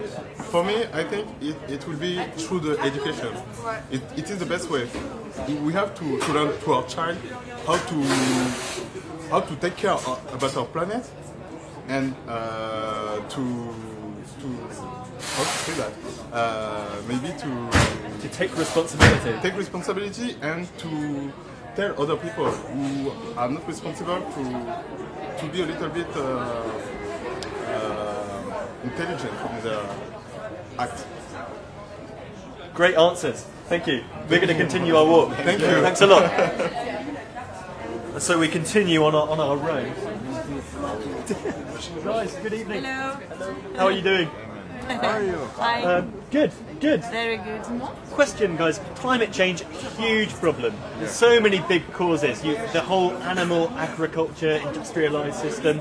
for me, I think it, it will be through the education. It, it is the best way. We have to, to learn to our child how to how to take care of, about our planet and uh, to to how to say that uh, maybe to to take responsibility take responsibility and to tell other people who are not responsible to to be a little bit uh, uh, intelligent in their act. Great answers. Thank you. We're going to continue our walk. Thank you. Thanks a lot. so we continue on our, on our road. Guys, good evening. Hello. Hello. How are you doing? How are you? Hi. Um, good, good. Very good. Question, guys. Climate change, huge problem. There's so many big causes. You, the whole animal agriculture, industrialized system,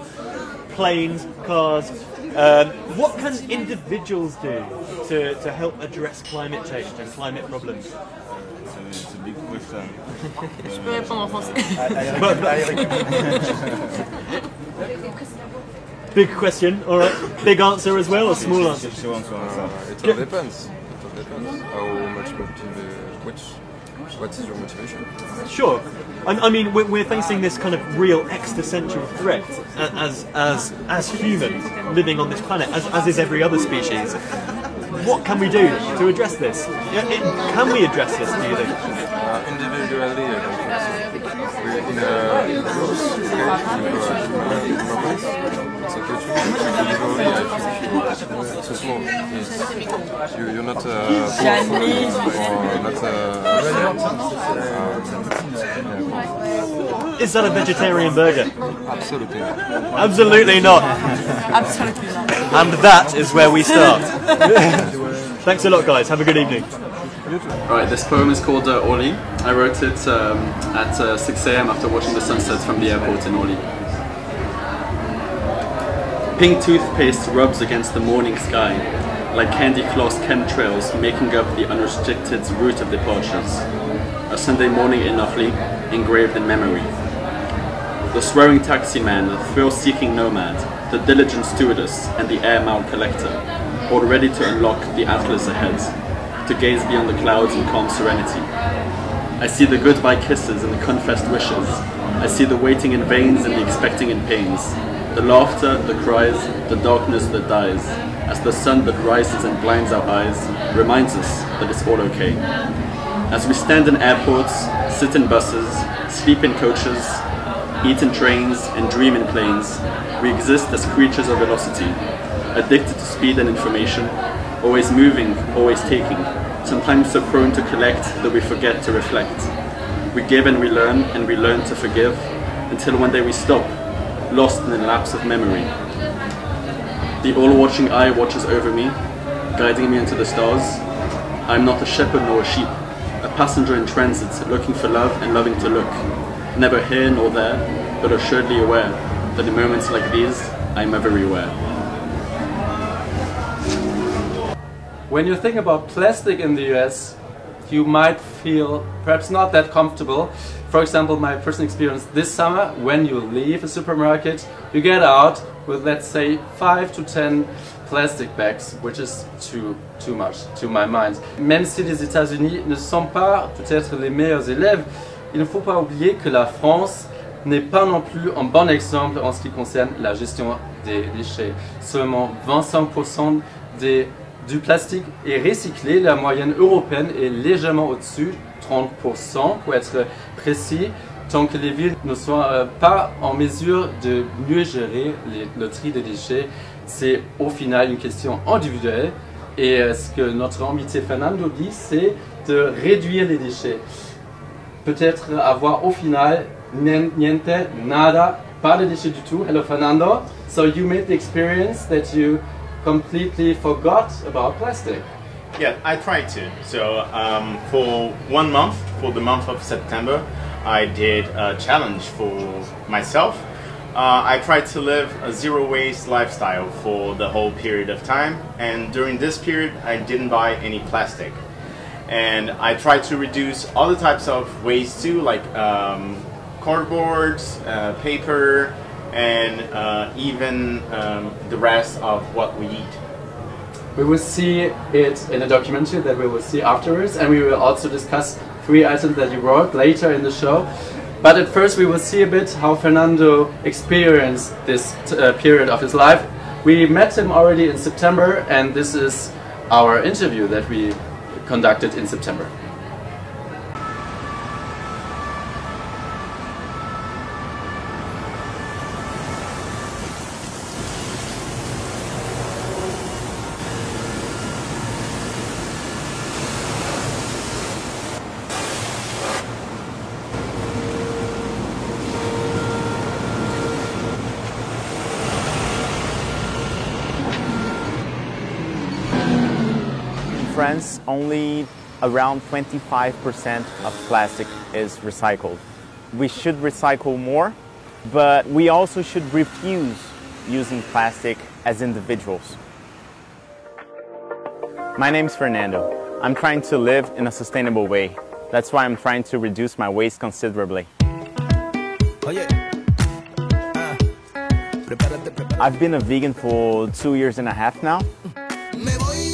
planes, cars. Um, what can individuals do to, to help address climate change and climate problems? C'est a big question. Je peux répondre en français. Big question, all right. Big answer as well, or small answer? It all depends. It all depends. How much motive, which, what is your motivation? Sure. I, I mean, we're, we're facing this kind of real existential threat as as as humans living on this planet, as, as is every other species. What can we do to address this? It- Can we address this? Do you think? Uh, individually, I don't think so. We're in a, in a group, okay, with uh, governments, it's okay too. Individually, I think it's too small. It's, you, you're not uh, powerful or not uh, Is that a vegetarian burger? Absolutely not. Absolutely not. Absolutely not. And that is where we start. Thanks a lot, guys. Have a good evening. Right, this poem is called uh, Oli. I wrote it um, at uh, 6 a.m. after watching the sunset from the airport in Oli. Pink toothpaste rubs against the morning sky. like candy floss chemtrails making up the unrestricted route of departures. A Sunday morning in Offaly, engraved in memory. The swearing taxi man, the thrill-seeking nomad, the diligent stewardess, and the air mile collector, all ready to unlock the atlas ahead, to gaze beyond the clouds in calm serenity. I see the goodbye kisses and the confessed wishes. I see the waiting in veins and the expecting in pains. The laughter, the cries, the darkness that dies, as the sun that rises and blinds our eyes reminds us that it's all okay. As we stand in airports, sit in buses, sleep in coaches, eat in trains, and dream in planes, we exist as creatures of velocity, addicted to speed and information, always moving, always taking, sometimes so prone to collect that we forget to reflect. We give and we learn, and we learn to forgive, until one day we stop, lost in the lapse of memory. The all-watching eye watches over me, guiding me into the stars. I'm not a shepherd nor a sheep, a passenger in transit, looking for love and loving to look. Never here nor there, but assuredly aware that in moments like these, I'm everywhere. When you think about plastic in the US, you might feel perhaps not that comfortable. For example, my personal experience this summer, when you leave a supermarket, you get out with let's say 5 to 10 plastic bags, which is too, too much to my mind. Même si les États-Unis ne sont pas peut-être les meilleurs élèves, il ne faut pas oublier que la France n'est pas non plus un bon exemple en ce qui concerne la gestion des déchets. Seulement 25% des du plastique est recyclé, la moyenne européenne est légèrement au-dessus, 30% pour être précis, tant que les villes ne sont euh, pas en mesure de mieux gérer le tri des déchets. C'est au final une question individuelle et euh, ce que notre invité Fernando dit, c'est de réduire les déchets. Peut-être avoir au final nien- niente, nada, pas de déchets du tout. Hello Fernando. So you made the experience that you completely forgot about plastic. Yeah, I tried to. So um, for one month, for the month of September, I did a challenge for myself. Uh, I tried to live a zero waste lifestyle for the whole period of time, and during this period, I didn't buy any plastic. And I tried to reduce other types of waste too, like um, cardboards, uh, paper, and uh, even um, the rest of what we eat. We will see it in a documentary that we will see afterwards, and we will also discuss three items that you wrote later in the show. But at first, we will see a bit how Fernando experienced this uh, period of his life. We met him already in September, and this is our interview that we conducted in September. In France, only around 25% of plastic is recycled. We should recycle more, but we also should refuse using plastic as individuals. My name is Fernando. I'm trying to live in a sustainable way. That's why I'm trying to reduce my waste considerably. I've been a vegan for two years and a half now.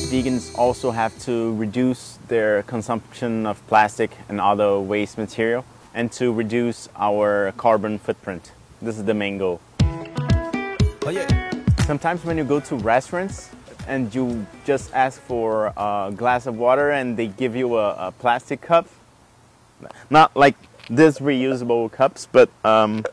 Vegans also have to reduce their consumption of plastic and other waste material and to reduce our carbon footprint. This is the main goal. Sometimes when you go to restaurants and you just ask for a glass of water and they give you a, a plastic cup, not like this reusable cups, but um,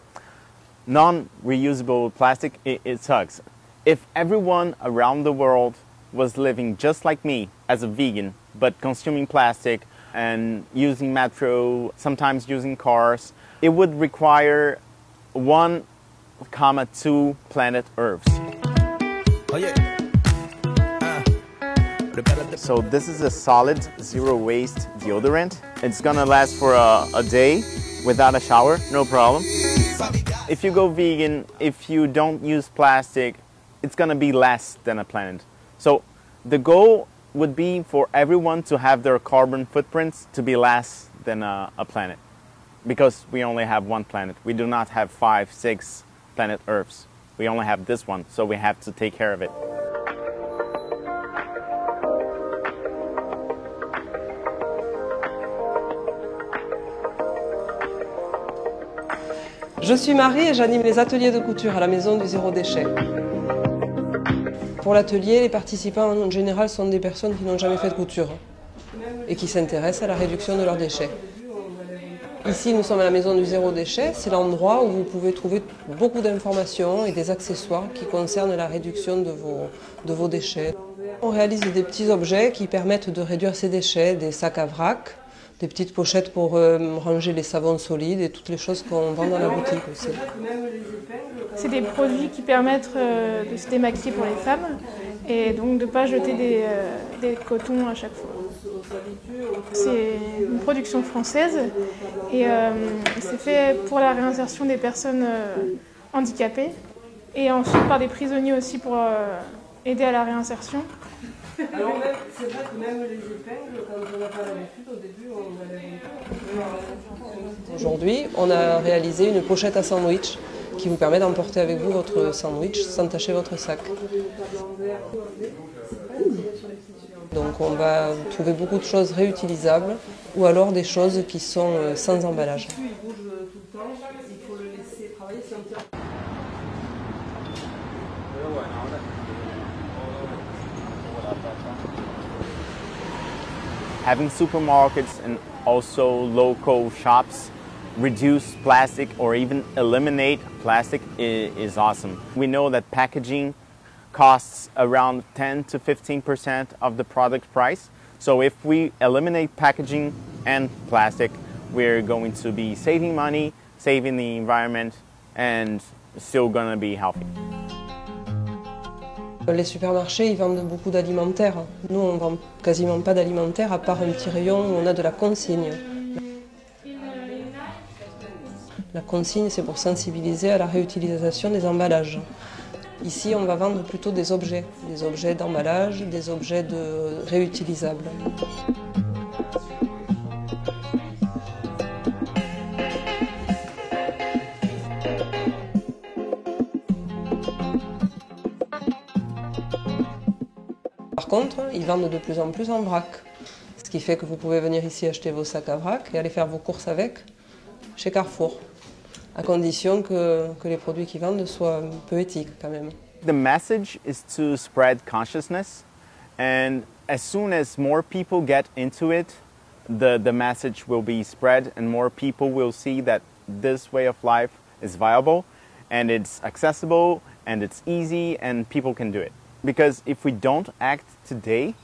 non-reusable plastic, it, it sucks. If everyone around the world was living just like me as a vegan, but consuming plastic and using metro, sometimes using cars, it would require one comma two planet Earths. Oh, uh, so this is a solid zero waste deodorant. It's gonna last for a, a day without a shower, no problem. If you go vegan, if you don't use plastic, it's gonna be less than a planet. So The goal would be for everyone to have their carbon footprints to be less than a, a planet. Because we only have one planet. We do not have five, six planet Earths. We only have this one, so we have to take care of it. Je suis Marie et j'anime les ateliers de couture à la maison du zéro déchet. Pour l'atelier, les participants en général sont des personnes qui n'ont jamais fait de couture et qui s'intéressent à la réduction de leurs déchets. Ici, nous sommes à la maison du zéro déchet. C'est l'endroit où vous pouvez trouver beaucoup d'informations et des accessoires qui concernent la réduction de vos, de vos déchets. On réalise des petits objets qui permettent de réduire ces déchets, des sacs à vrac, des petites pochettes pour euh, ranger les savons solides et toutes les choses qu'on vend dans la boutique aussi. C'est des produits qui permettent euh, de se démaquiller pour les femmes et donc de ne pas jeter des, euh, des cotons à chaque fois. C'est une production française et c'est fait pour la réinsertion des personnes handicapées et ensuite par des prisonniers aussi pour aider à la réinsertion. Alors même, c'est vrai que même les épingles, quand on n'a pas l'habitude, au début, on a Aujourd'hui, on a réalisé une pochette à sandwich qui vous permet d'emporter avec vous votre sandwich sans tacher votre sac. Donc on va trouver beaucoup de choses réutilisables ou alors des choses qui sont euh, sans emballage. Having supermarkets and also local shops reduce plastic or even eliminate plastic is, awesome. We know that packaging costs around 10 to 15% of the product price. So if we eliminate packaging and plastic, we're going to be saving money, saving the environment, and still to be healthy. Les supermarchés, ils vendent beaucoup d'alimentaire. Nous, on vend quasiment pas d'alimentaire à part un petit rayon où on a de la consigne. La consigne, c'est pour sensibiliser à la réutilisation des emballages. Ici, on va vendre plutôt des objets, des objets d'emballage, des objets réutilisables. Par contre, ils vendent de plus en plus en vrac, ce qui fait que vous pouvez venir ici acheter vos sacs à vrac et aller faire vos courses avec chez Carrefour, à condition que, que les produits qu'ils vendent soient un peu éthiques quand même. The message is to spread consciousness, and as soon as more people get into it, the, the message will be spread, and more people will see that this way of life is viable and it's accessible and it's easy and people can do it. Because if we don't act today,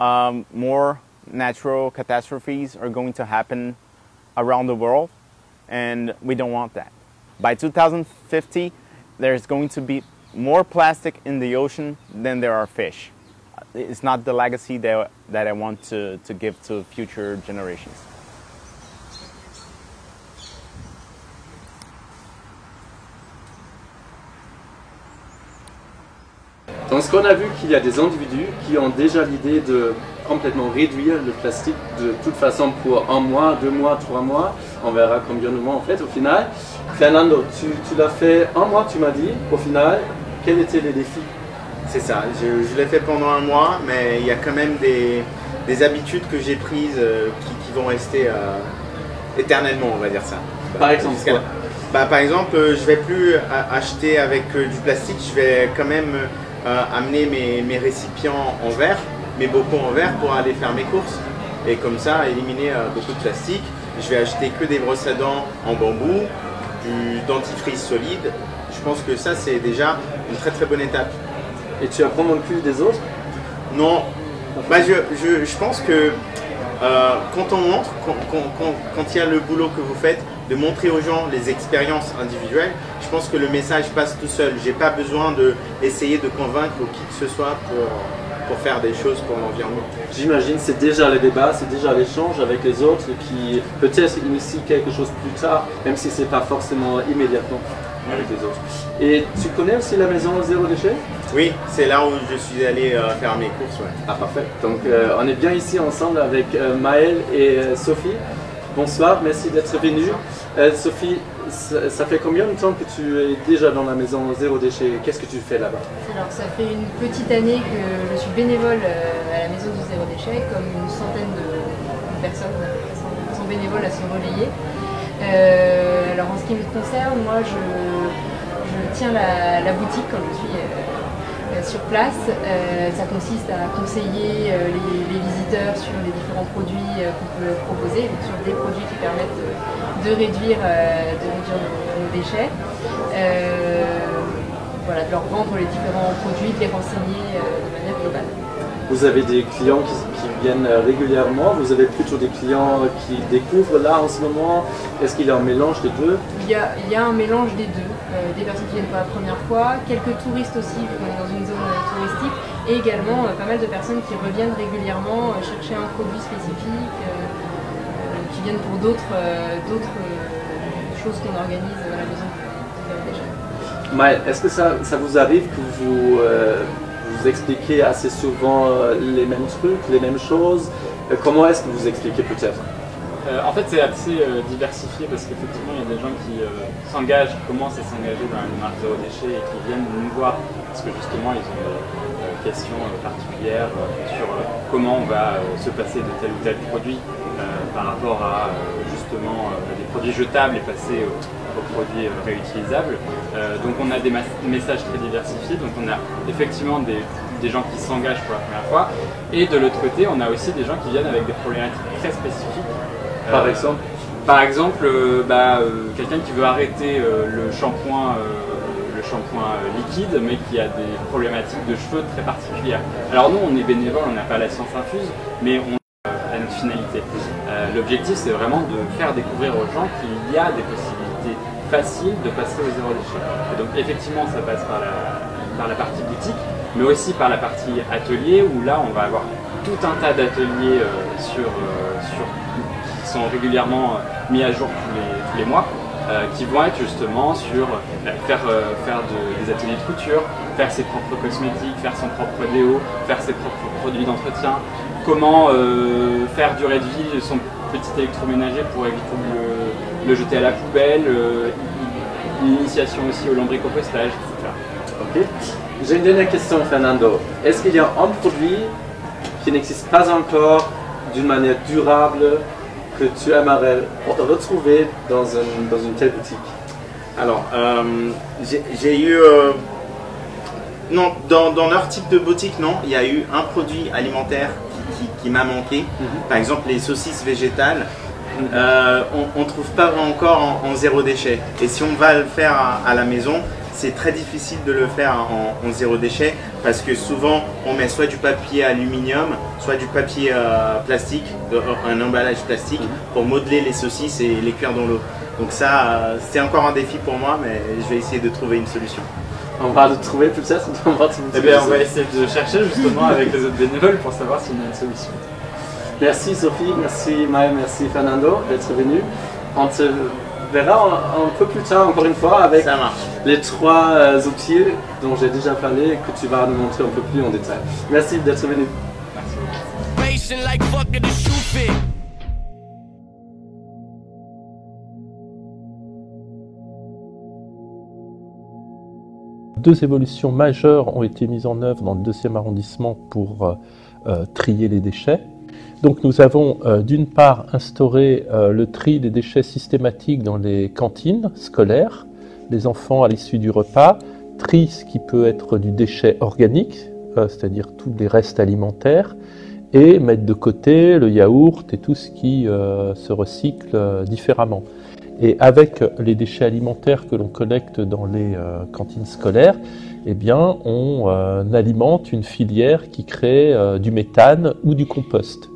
um, more natural catastrophes are going to happen around the world, and we don't want that. By 2050, there's going to be more plastic in the ocean than there are fish. It's not the legacy that, that I want to, to give to future generations. Donc ce qu'on a vu qu'il y a des individus qui ont déjà l'idée de complètement réduire le plastique de toute façon pour un mois, deux mois, trois mois. On verra combien de mois en fait au final. Fernando, tu, tu l'as fait un mois, tu m'as dit. Au final, quels étaient les défis? C'est ça, je, je l'ai fait pendant un mois, mais il y a quand même des, des habitudes que j'ai prises euh, qui, qui vont rester euh, éternellement, on va dire ça. Par exemple, bah, Par exemple, euh, je vais plus acheter avec du plastique, je vais quand même amener mes, mes récipients en verre, mes bocaux en verre pour aller faire mes courses. Et comme ça, éliminer euh, beaucoup de plastique. Je vais acheter que des brosses à dents en bambou, du dentifrice solide. Je pense que ça, c'est déjà une très très bonne étape. Et tu as convaincu des autres? Non. Bah, je, je, je pense que euh, quand on montre, quand, quand- quand- quand il y a le boulot que vous faites, de montrer aux gens les expériences individuelles, je pense que le message passe tout seul. J'ai pas besoin de essayer de convaincre qui que ce soit pour, pour faire des choses pour l'environnement. J'imagine c'est déjà le débat, c'est déjà l'échange avec les autres qui peut-être initie quelque chose plus tard, même si c'est pas forcément immédiatement. avec les autres. Et tu connais aussi la maison zéro déchet? Oui, c'est là où je suis allé euh, faire mes courses. Ouais. Ah parfait. Donc euh, on est bien ici ensemble avec euh, Maël et euh, Sophie. Bonsoir, merci d'être venue. Euh, Sophie, ça, fait combien de temps que tu es déjà dans la maison zéro déchet? Qu'est-ce que tu fais là-bas? Alors ça fait une petite année que je suis bénévole euh, à la maison du zéro déchet, comme une centaine de personnes euh, sont bénévoles à se relayer. Alors en ce qui me concerne, moi je, tiens la, boutique quand je suis sur place. Euh, ça consiste à conseiller euh, les, les visiteurs sur les différents produits euh, qu'on peut proposer, donc sur des produits qui permettent de, de réduire, euh, de réduire nos, nos déchets. Euh, voilà, de leur vendre les différents produits, de les renseigner euh, de manière globale. Vous avez des clients qui, qui viennent euh, régulièrement Vous avez plutôt des clients qui découvrent là en ce moment Est-ce qu'il y a un mélange des deux? Il y a, il y a un mélange des deux, Euh, des personnes qui viennent pour la première fois, quelques touristes aussi, vu qu'on est et également euh, pas mal de personnes qui reviennent régulièrement euh, chercher un produit spécifique, euh, euh, qui viennent pour d'autres euh, d'autres, euh, choses qu'on organise à la maison. Est-ce que ça, ça vous arrive que vous, euh, vous expliquez assez souvent les mêmes trucs, les mêmes choses? Euh, Comment est-ce que vous expliquez peut-être? Euh, en fait, c'est assez euh, diversifié parce qu'effectivement, il y a des gens qui euh, s'engagent, qui commencent à s'engager dans la démarche zéro déchet et qui viennent nous voir parce que justement, ils ont des euh, particulières euh, sur euh, comment on va se passer de tel ou tel produit par rapport à justement des produits jetables et passer au- aux produits réutilisables. Donc, on a des messages très diversifiés. Donc, on a effectivement des, des gens qui s'engagent pour la première fois. Et de l'autre côté, on a aussi des gens qui viennent avec des problématiques très spécifiques. Par exemple? Par exemple, bah, quelqu'un qui veut arrêter le shampoing, shampoing euh, liquide, mais qui a des problématiques de cheveux très particulières. Alors nous, on est bénévole, on n'a pas la science infuse, mais on a une finalité. Euh, L'objectif, c'est vraiment de faire découvrir aux gens qu'il y a des possibilités faciles de passer au zéro déchet. Et donc effectivement, ça passe par la, par la partie boutique, mais aussi par la partie atelier, où là, on va avoir tout un tas d'ateliers euh, sur, sur, qui sont régulièrement mis à jour tous les, tous les mois, euh, qui vont être justement sur euh, faire, euh, faire de- des ateliers de couture, faire ses propres cosmétiques, faire son propre déo, faire ses propres produits d'entretien, comment faire durer de vie son petit électroménager pour éviter de le, jeter à la poubelle, euh, l'initiation aussi au lombricompostage, etc. Ok. J'ai une dernière question, Fernando. Est-ce qu'il y a un produit qui n'existe pas encore d'une manière durable que tu aimerais retrouver dans, un- dans une telle boutique Alors, euh, j'ai eu. euh, non, dans, dans leur type de boutique, non. Il y a eu un produit alimentaire qui, qui- qui m'a manqué. Par exemple, les saucisses végétales. Euh, on ne trouve pas encore en, en zéro déchet. Et si on va le faire à, à la maison, c'est très difficile de le faire en, en zéro déchet parce que souvent on met soit du papier aluminium, soit du papier euh, plastique, de- un emballage plastique pour modeler les saucisses et les cuire dans l'eau. Donc ça, euh, c'est encore un défi pour moi, mais je vais essayer de trouver une solution. On va le trouver peut-être on va trouver Eh bien, on va essayer de chercher justement avec les autres bénévoles pour savoir s'il y a une solution. Merci Sophie, merci Maya, merci Fernando d'être venu. On te verra un, un peu plus tard encore une fois avec les trois euh, outils dont j'ai déjà parlé et que tu vas nous montrer un peu plus en détail. Merci d'être venu. Deux évolutions majeures ont été mises en œuvre dans le deuxième arrondissement pour euh, euh, trier les déchets. Donc nous avons euh, d'une part instauré euh, le tri des déchets systématiques dans les cantines scolaires. Les enfants à l'issue du repas trient ce qui peut être du déchet organique, euh, c'est-à-dire tous les restes alimentaires, et mettent de côté le yaourt et tout ce qui se recycle différemment. Et avec les déchets alimentaires que l'on collecte dans les cantines scolaires, eh bien, on alimente une filière qui crée du méthane ou du compost.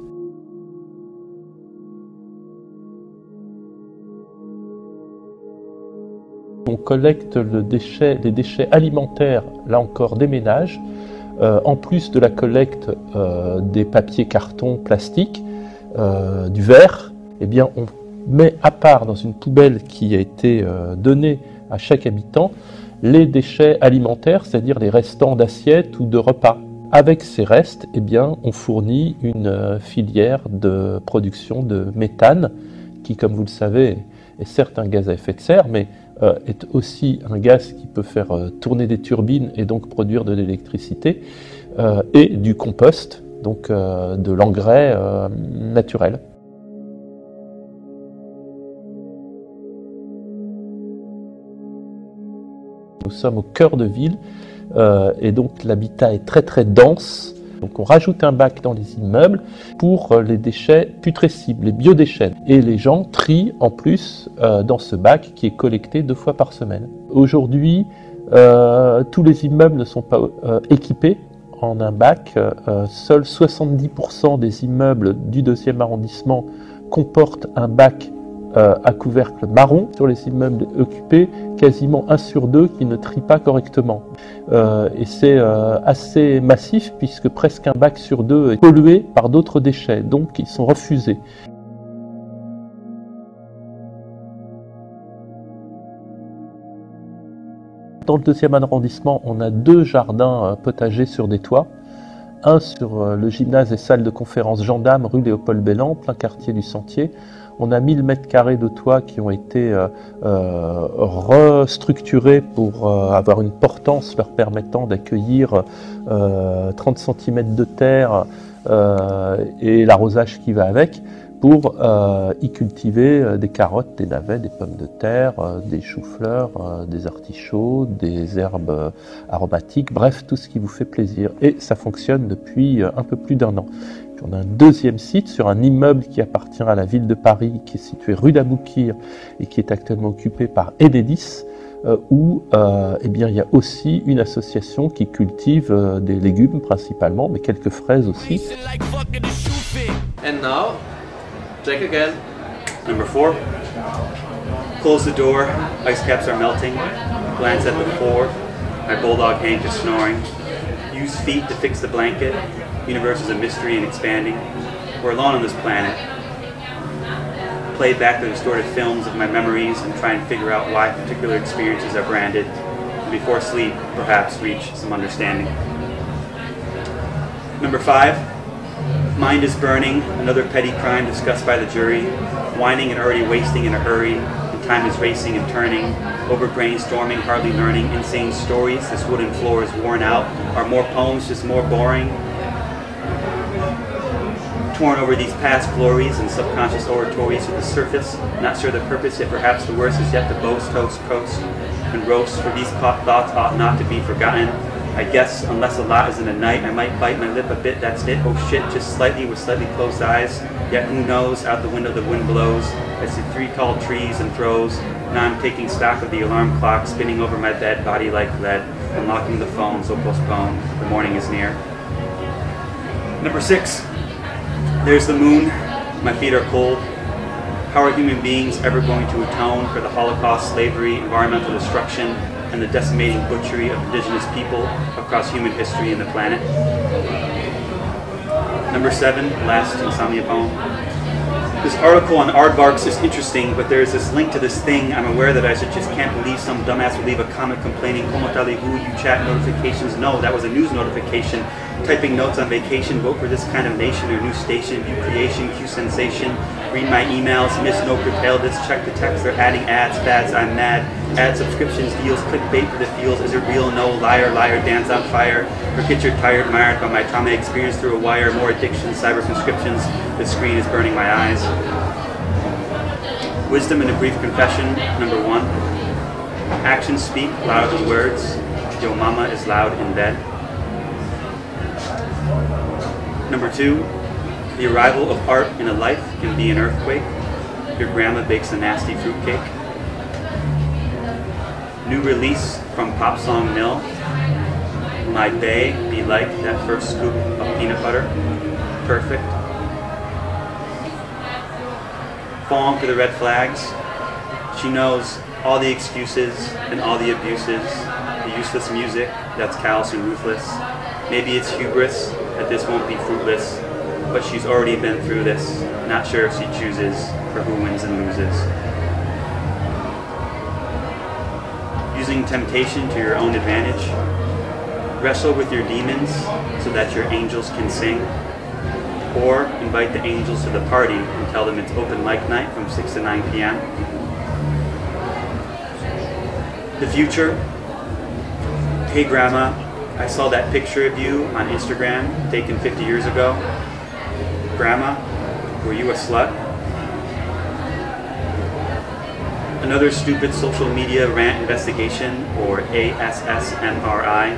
Collecte les déchets alimentaires, là encore des ménages, euh, en plus de la collecte euh, des papiers, cartons, plastiques, euh, du verre, eh on met à part dans une poubelle qui a été donnée à chaque habitant les déchets alimentaires, c'est-à-dire les restants d'assiettes ou de repas. Avec ces restes, eh on fournit une filière de production de méthane, qui, comme vous le savez, est certes un gaz à effet de serre, mais est aussi un gaz qui peut faire euh, tourner des turbines et donc produire de l'électricité, et du compost, donc de l'engrais naturel. Nous sommes au cœur de ville euh, et donc l'habitat est très très dense. Donc on rajoute un bac dans les immeubles pour euh, les déchets putrescibles, les biodéchets. Et les gens trient en plus euh, dans ce bac qui est collecté deux fois par semaine. Aujourd'hui, tous les immeubles ne sont pas équipés en un bac. seuls 70% des immeubles du deuxième arrondissement comportent un bac euh, à couvercle marron sur les immeubles occupés, quasiment un sur deux qui ne trie pas correctement. Euh, et c'est euh, assez massif puisque presque un bac sur deux est pollué par d'autres déchets, donc ils sont refusés. Dans le deuxième arrondissement, on a deux jardins potagers sur des toits. Un sur le gymnase et salle de conférence gendarme rue Léopold Bellan, plein quartier du Sentier, on a 1000 mètres carrés de toit qui ont été euh, euh, restructurés pour euh, avoir une portance leur permettant d'accueillir 30 cm de terre et l'arrosage qui va avec pour y cultiver des carottes, des navets, des pommes de terre, des choux-fleurs, des artichauts, des herbes aromatiques, bref, tout ce qui vous fait plaisir. Et ça fonctionne depuis un peu plus d'un an. On a un deuxième site sur un immeuble qui appartient à la ville de Paris, qui est situé rue d'Aboukir et qui est actuellement occupé par Enedis, euh, où euh, eh bien, il y a aussi une association qui cultive euh, des légumes principalement, mais quelques fraises aussi. And now, check again. Number four. Close the door. Ice caps are melting. Glance at the floor. My bulldog Hank is snoring. Use feet to fix the blanket. Universe is a mystery and expanding. We're alone on this planet. Play back the distorted films of my memories and try and figure out why particular experiences are branded. And before sleep, perhaps reach some understanding. Number five, mind is burning, another petty crime discussed by the jury, whining and already wasting in a hurry, and time is racing and turning, over brainstorming, hardly learning, insane stories, this wooden floor is worn out, are more poems just more boring, torn over these past glories and subconscious oratories to the surface, not sure the purpose, yet perhaps the worst is yet to boast, toast, coast, and roast, for these thoughts ought not to be forgotten. I guess, unless a lot is in the night, I might bite my lip a bit, that's it. Oh shit, just slightly with slightly closed eyes. Yet who knows, out the window the wind blows. I see three tall trees and throws. Now I'm taking stock of the alarm clock, spinning over my bed, body like lead. Unlocking the phone, so postponed. The morning is near. Number six, there's the moon. My feet are cold. How are human beings ever going to atone for the Holocaust, slavery, environmental destruction, and the decimating butchery of indigenous people across human history and the planet? Number seven, last insomnia poem. This article on aardvarks is interesting, but there's this link to this thing. I'm aware that I just can't believe some dumbass would leave a comment complaining, Como talihu, you chat notifications. No, that was a news notification typing notes on vacation, vote for this kind of nation or new station, view creation, cue sensation, read my emails, miss no curtail this, check the text, they're adding ads, fads, I'm mad, add subscriptions, deals, clickbait for the feels, is it real, no, liar, liar, dance on fire, Forget your tired, mired by my trauma experience through a wire, more addiction, cyber conscriptions, the screen is burning my eyes. Wisdom in a brief confession, number one. Actions speak louder than words. Yo mama is loud in bed. Number two, the arrival of art in a life can be an earthquake. Your grandma bakes a nasty fruitcake. New release from Pop Song Mill. My day be like that first scoop of peanut butter. Perfect. Falling for the red flags. She knows all the excuses and all the abuses, the useless music that's callous and ruthless. Maybe it's hubris, that this won't be fruitless, but she's already been through this, not sure if she chooses for who wins and loses. using temptation to your own advantage. Wrestle with your demons so that your angels can sing. Or invite the angels to the party and tell them it's open mic night from 6 to 9 p.m. The future. Hey, Grandma, I saw that picture of you on Instagram taken 50 years ago. Grandma, were you a slut? Another stupid social media rant investigation, or ASSMRI.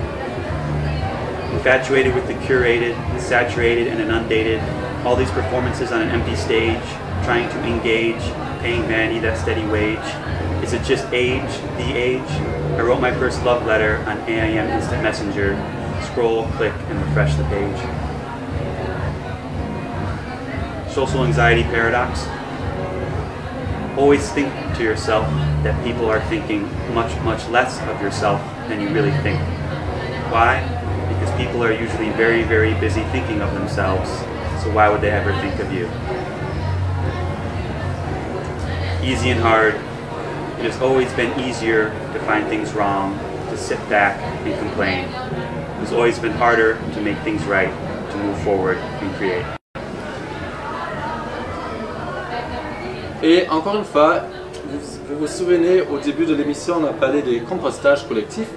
Infatuated with the curated, saturated, and inundated, all these performances on an empty stage, trying to engage, paying Manny that steady wage. Is it just age, the age? I wrote my first love letter on AIM Instant Messenger. Scroll, click, and refresh the page. Social anxiety paradox. Always think to yourself that people are thinking much, much less of yourself than you really think. Why? Because people are usually very, very busy thinking of themselves, so why would they ever think of you? Easy and hard. It has always been easier to find things wrong, to sit back and complain. It has always been harder to make things right, to move forward and create. Et encore une fois, vous vous, souvenez, au début de l'émission, on a parlé des compostages collectifs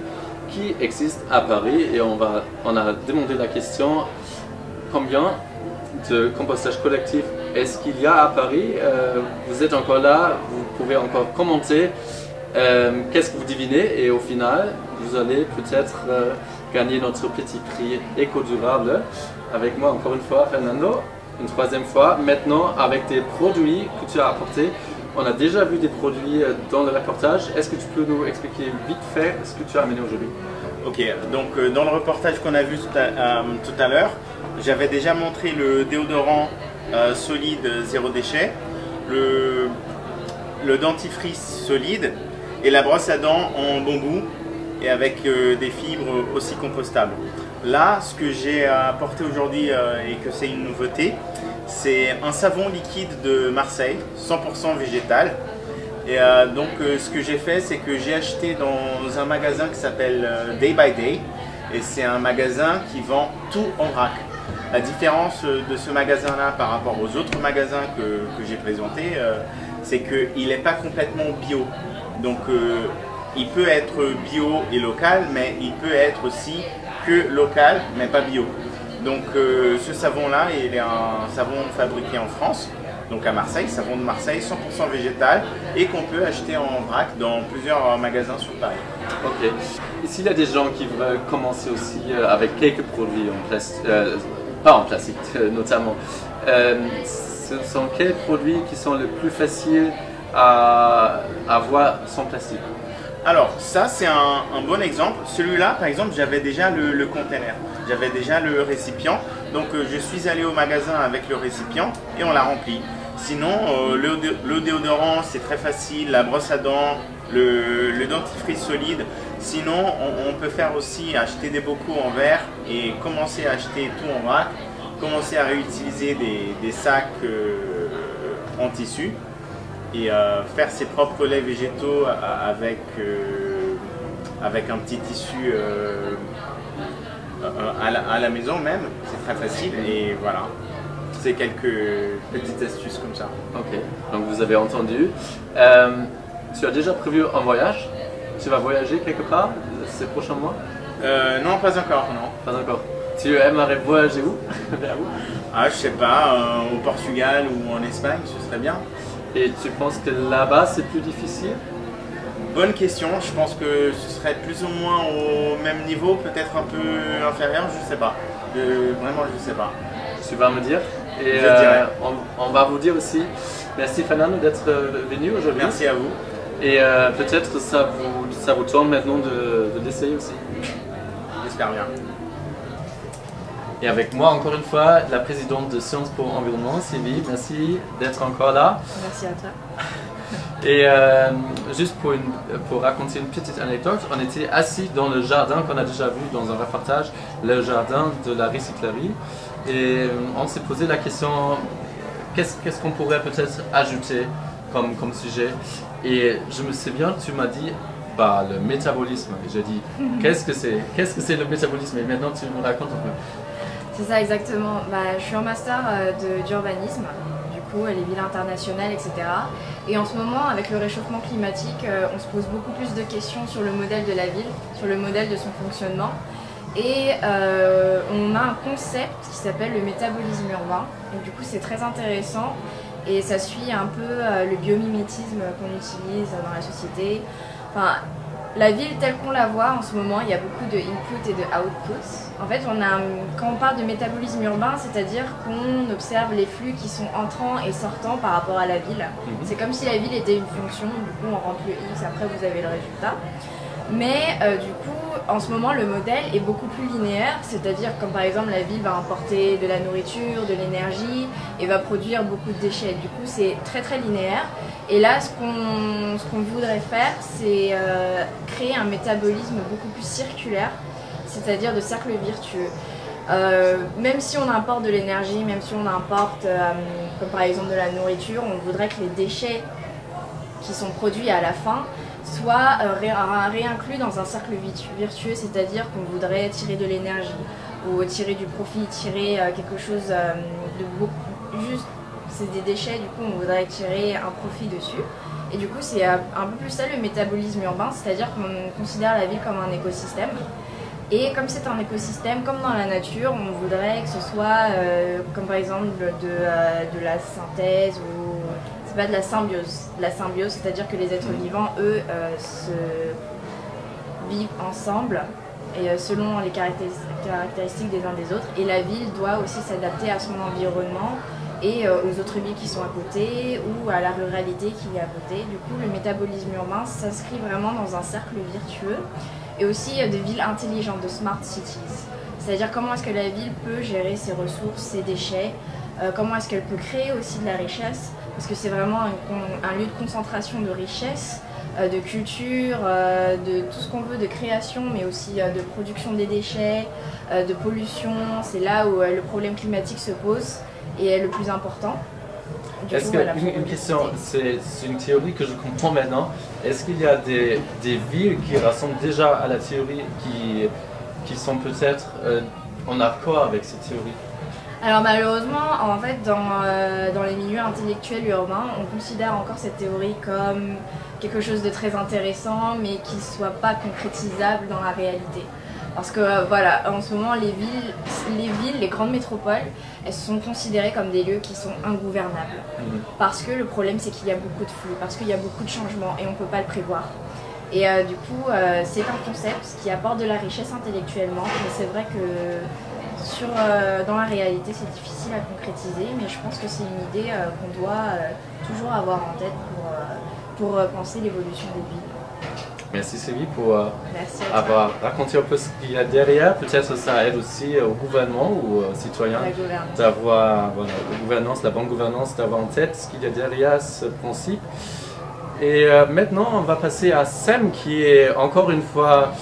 qui existent à Paris et on, va, a demandé la question combien de compostage collectif est-ce qu'il y a à Paris? Euh, Vous êtes encore là, vous pouvez encore commenter euh, qu'est-ce que vous devinez et au final, vous allez peut-être euh, gagner notre petit prix éco-durable avec moi encore une fois, Fernando une troisième fois. Maintenant, avec des produits que tu as apportés, on a déjà vu des produits euh, dans le reportage. Est-ce que tu peux nous expliquer vite fait ce que tu as amené aujourd'hui? Ok, donc euh, dans le reportage qu'on a vu tout à, euh, l'heure, j'avais déjà montré le déodorant solide zéro déchet, le, dentifrice solide et la brosse à dents en bambou et avec des fibres aussi compostables. Là, ce que j'ai apporté aujourd'hui euh, et que c'est une nouveauté, c'est un savon liquide de Marseille, 100% végétal. Et euh, donc, euh, ce que j'ai fait, c'est que j'ai acheté dans un magasin qui s'appelle Day by Day. Et c'est un magasin qui vend tout en vrac. La différence de ce magasin-là par rapport aux autres magasins que, que j'ai présentés, c'est qu'il n'est pas complètement bio. Donc, il peut être bio et local, mais il peut être aussi que local, mais pas bio. Donc, euh, ce savon-là, il est un savon fabriqué en France donc à Marseille, savon de Marseille 100% végétal et qu'on peut acheter en vrac dans plusieurs magasins sur Paris. Ok. S'il y a des gens qui veulent commencer aussi euh, avec quelques produits en plastique, pas en plastique euh, notamment, euh, ce sont quels produits qui sont les plus faciles à avoir sans plastique? Alors, ça, c'est un, bon exemple. Celui-là, par exemple, j'avais déjà le, container, j'avais déjà le récipient. Donc, euh, je suis allé au magasin avec le récipient et on l'a rempli. Sinon, euh, le, dé- le déodorant, c'est très facile. La brosse à dents, le, dentifrice solide. Sinon, on, peut faire aussi acheter des bocaux en verre et commencer à acheter tout en vrac. Commencer à réutiliser des, des sacs euh, en tissu et euh, faire ses propres laits végétaux a- avec, euh, avec un petit tissu euh, euh, à, la, à la maison même. C'est très facile et voilà. C'est quelques petites astuces comme ça. Ok, donc vous avez entendu. Euh, tu as déjà prévu un voyage? Tu vas voyager quelque part ces prochains mois? Euh, non, pas encore, non. Pas encore. Tu aimerais voyager où? Ah, je sais pas, euh, au Portugal ou en Espagne, ce serait bien. Et tu penses que là-bas c'est plus difficile? Bonne question, je pense que ce serait plus ou moins au même niveau, peut-être un peu inférieur, je sais pas. Euh, vraiment, je sais pas. Tu vas me dire. Et euh, on, on va vous dire aussi, merci Fernando d'être euh, venu aujourd'hui. Merci à vous. Et euh, peut-être ça vous, ça vous tente maintenant de, de l'essayer aussi. J'espère bien. Et avec moi, encore une fois, la présidente de Sciences pour Environnement, Sylvie, merci d'être encore là. Merci à toi. Et euh, juste pour, une- pour raconter une petite anecdote, on était assis dans le jardin qu'on a déjà vu dans un reportage, le jardin de la recyclerie. Et euh, on s'est posé la question, qu'est-ce qu'on pourrait peut-être ajouter comme, comme sujet? Et je me souviens, tu m'as dit, par le métabolisme. Et je dis, qu'est-ce que c'est? Qu'est-ce que c'est le métabolisme? Et maintenant, tu me racontes un peu. C'est ça exactement. Bah, je suis en master euh, d'urbanisme, du coup les villes internationales, etc. Et en ce moment, avec le réchauffement climatique, euh, on se pose beaucoup plus de questions sur le modèle de la ville, sur le modèle de son fonctionnement. Et euh, on a un concept qui s'appelle le métabolisme urbain. Et du coup, c'est très intéressant. Et ça suit un peu le biomimétisme qu'on utilise dans la société. Enfin, la ville telle qu'on la voit en ce moment, il y a beaucoup de input et de output. En fait, on a, un- quand on parle de métabolisme urbain, c'est-à-dire qu'on observe les flux qui sont entrants et sortants par rapport à la ville. Mhm. C'est comme si la ville était une fonction, du coup on rentre le X, après vous avez le résultat. Mais euh, du coup, en ce moment, le modèle est beaucoup plus linéaire, c'est-à-dire comme par exemple la ville va importer de la nourriture, de l'énergie et va produire beaucoup de déchets. Du coup, c'est très très linéaire. Et là, ce qu'on voudrait faire, c'est euh, créer un métabolisme beaucoup plus circulaire, c'est-à-dire de cercle vertueux. Euh, même si on importe de l'énergie, même si on importe, par exemple de la nourriture, on voudrait que les déchets qui sont produits à la fin soient euh, ré- réinclus dans un cercle vertueux, c'est-à-dire qu'on voudrait tirer de l'énergie ou tirer du profit, tirer euh, quelque chose euh, de beaucoup juste c'est des déchets, du coup on voudrait tirer un profit dessus. Et du coup c'est un peu plus ça le métabolisme urbain, c'est-à-dire qu'on considère la ville comme un écosystème. Et comme c'est un écosystème, comme dans la nature, on voudrait que ce soit, comme par exemple de, de la synthèse ou c'est pas de la symbiose, de la symbiose, c'est-à-dire que les êtres vivants, eux, euh, se vivent ensemble et euh, selon les caractéris- caractéristiques des uns des autres. Et la ville doit aussi s'adapter à son environnement et euh, aux autres villes qui sont à côté ou à la ruralité qui est à côté. Du coup, le métabolisme urbain s'inscrit vraiment dans un cercle virtueux et aussi de villes intelligentes, de smart cities. C'est-à-dire comment est-ce que la ville peut gérer ses ressources, ses déchets, comment est-ce qu'elle peut créer aussi de la richesse, parce que c'est vraiment un, lieu de concentration de richesse, euh, de culture, euh, de tout ce qu'on veut, de création, mais aussi euh, de production des déchets, de pollution. C'est là où le problème climatique se pose et est le plus important. Est-ce que, une, question, c'est une théorie que je comprends maintenant. Est-ce qu'il y a des, des villes qui ressemblent déjà à la théorie, qui, qui sont peut-être euh, en accord avec cette théorie? Alors malheureusement, en fait, dans, euh, dans les milieux intellectuels urbains, on considère encore cette théorie comme quelque chose de très intéressant, mais qui ne soit pas concrétisable dans la réalité. Parce que euh, voilà, en ce moment, les villes, les villes, les grandes métropoles, elles sont considérées comme des lieux qui sont ingouvernables. Parce que le problème, c'est qu'il y a beaucoup de flux, parce qu'il y a beaucoup de changements et on ne peut pas le prévoir. Et euh, du coup, euh, c'est un concept qui apporte de la richesse intellectuellement, mais c'est vrai que sur, euh, dans la réalité, c'est difficile à concrétiser, mais je pense que c'est une idée euh, qu'on doit euh, toujours avoir en tête pour, pour penser l'évolution des villes. Merci Sylvie pour Merci avoir raconté un peu ce qu'il y a derrière. Peut-être ça aide aussi au gouvernement ou aux citoyens d'avoir voilà, la gouvernance, la bonne gouvernance, d'avoir en tête ce qu'il y a derrière ce principe. Et maintenant, on va passer à Sam qui est encore une fois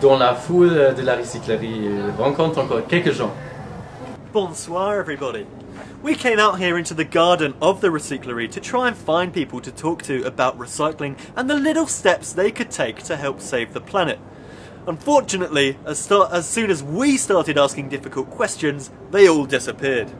dans la foule de la recyclerie. Il rencontre encore quelques gens. Bonsoir, everybody. We came out here into the garden of the recyclery to try and find people to talk to about recycling and the little steps they could take to help save the planet. Unfortunately, as, as soon as we started asking difficult questions, they all disappeared.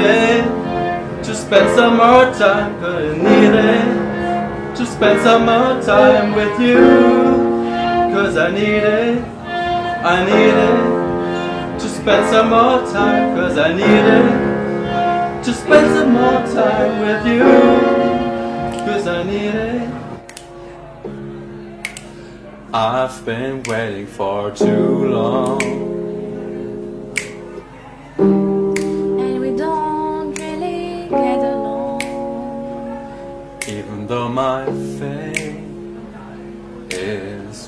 To spend some more time, I needed to spend some more time with you. Cause I needed, I needed to spend some more time, cause I needed to spend some more time with you. Cause I needed. I've been waiting for too long.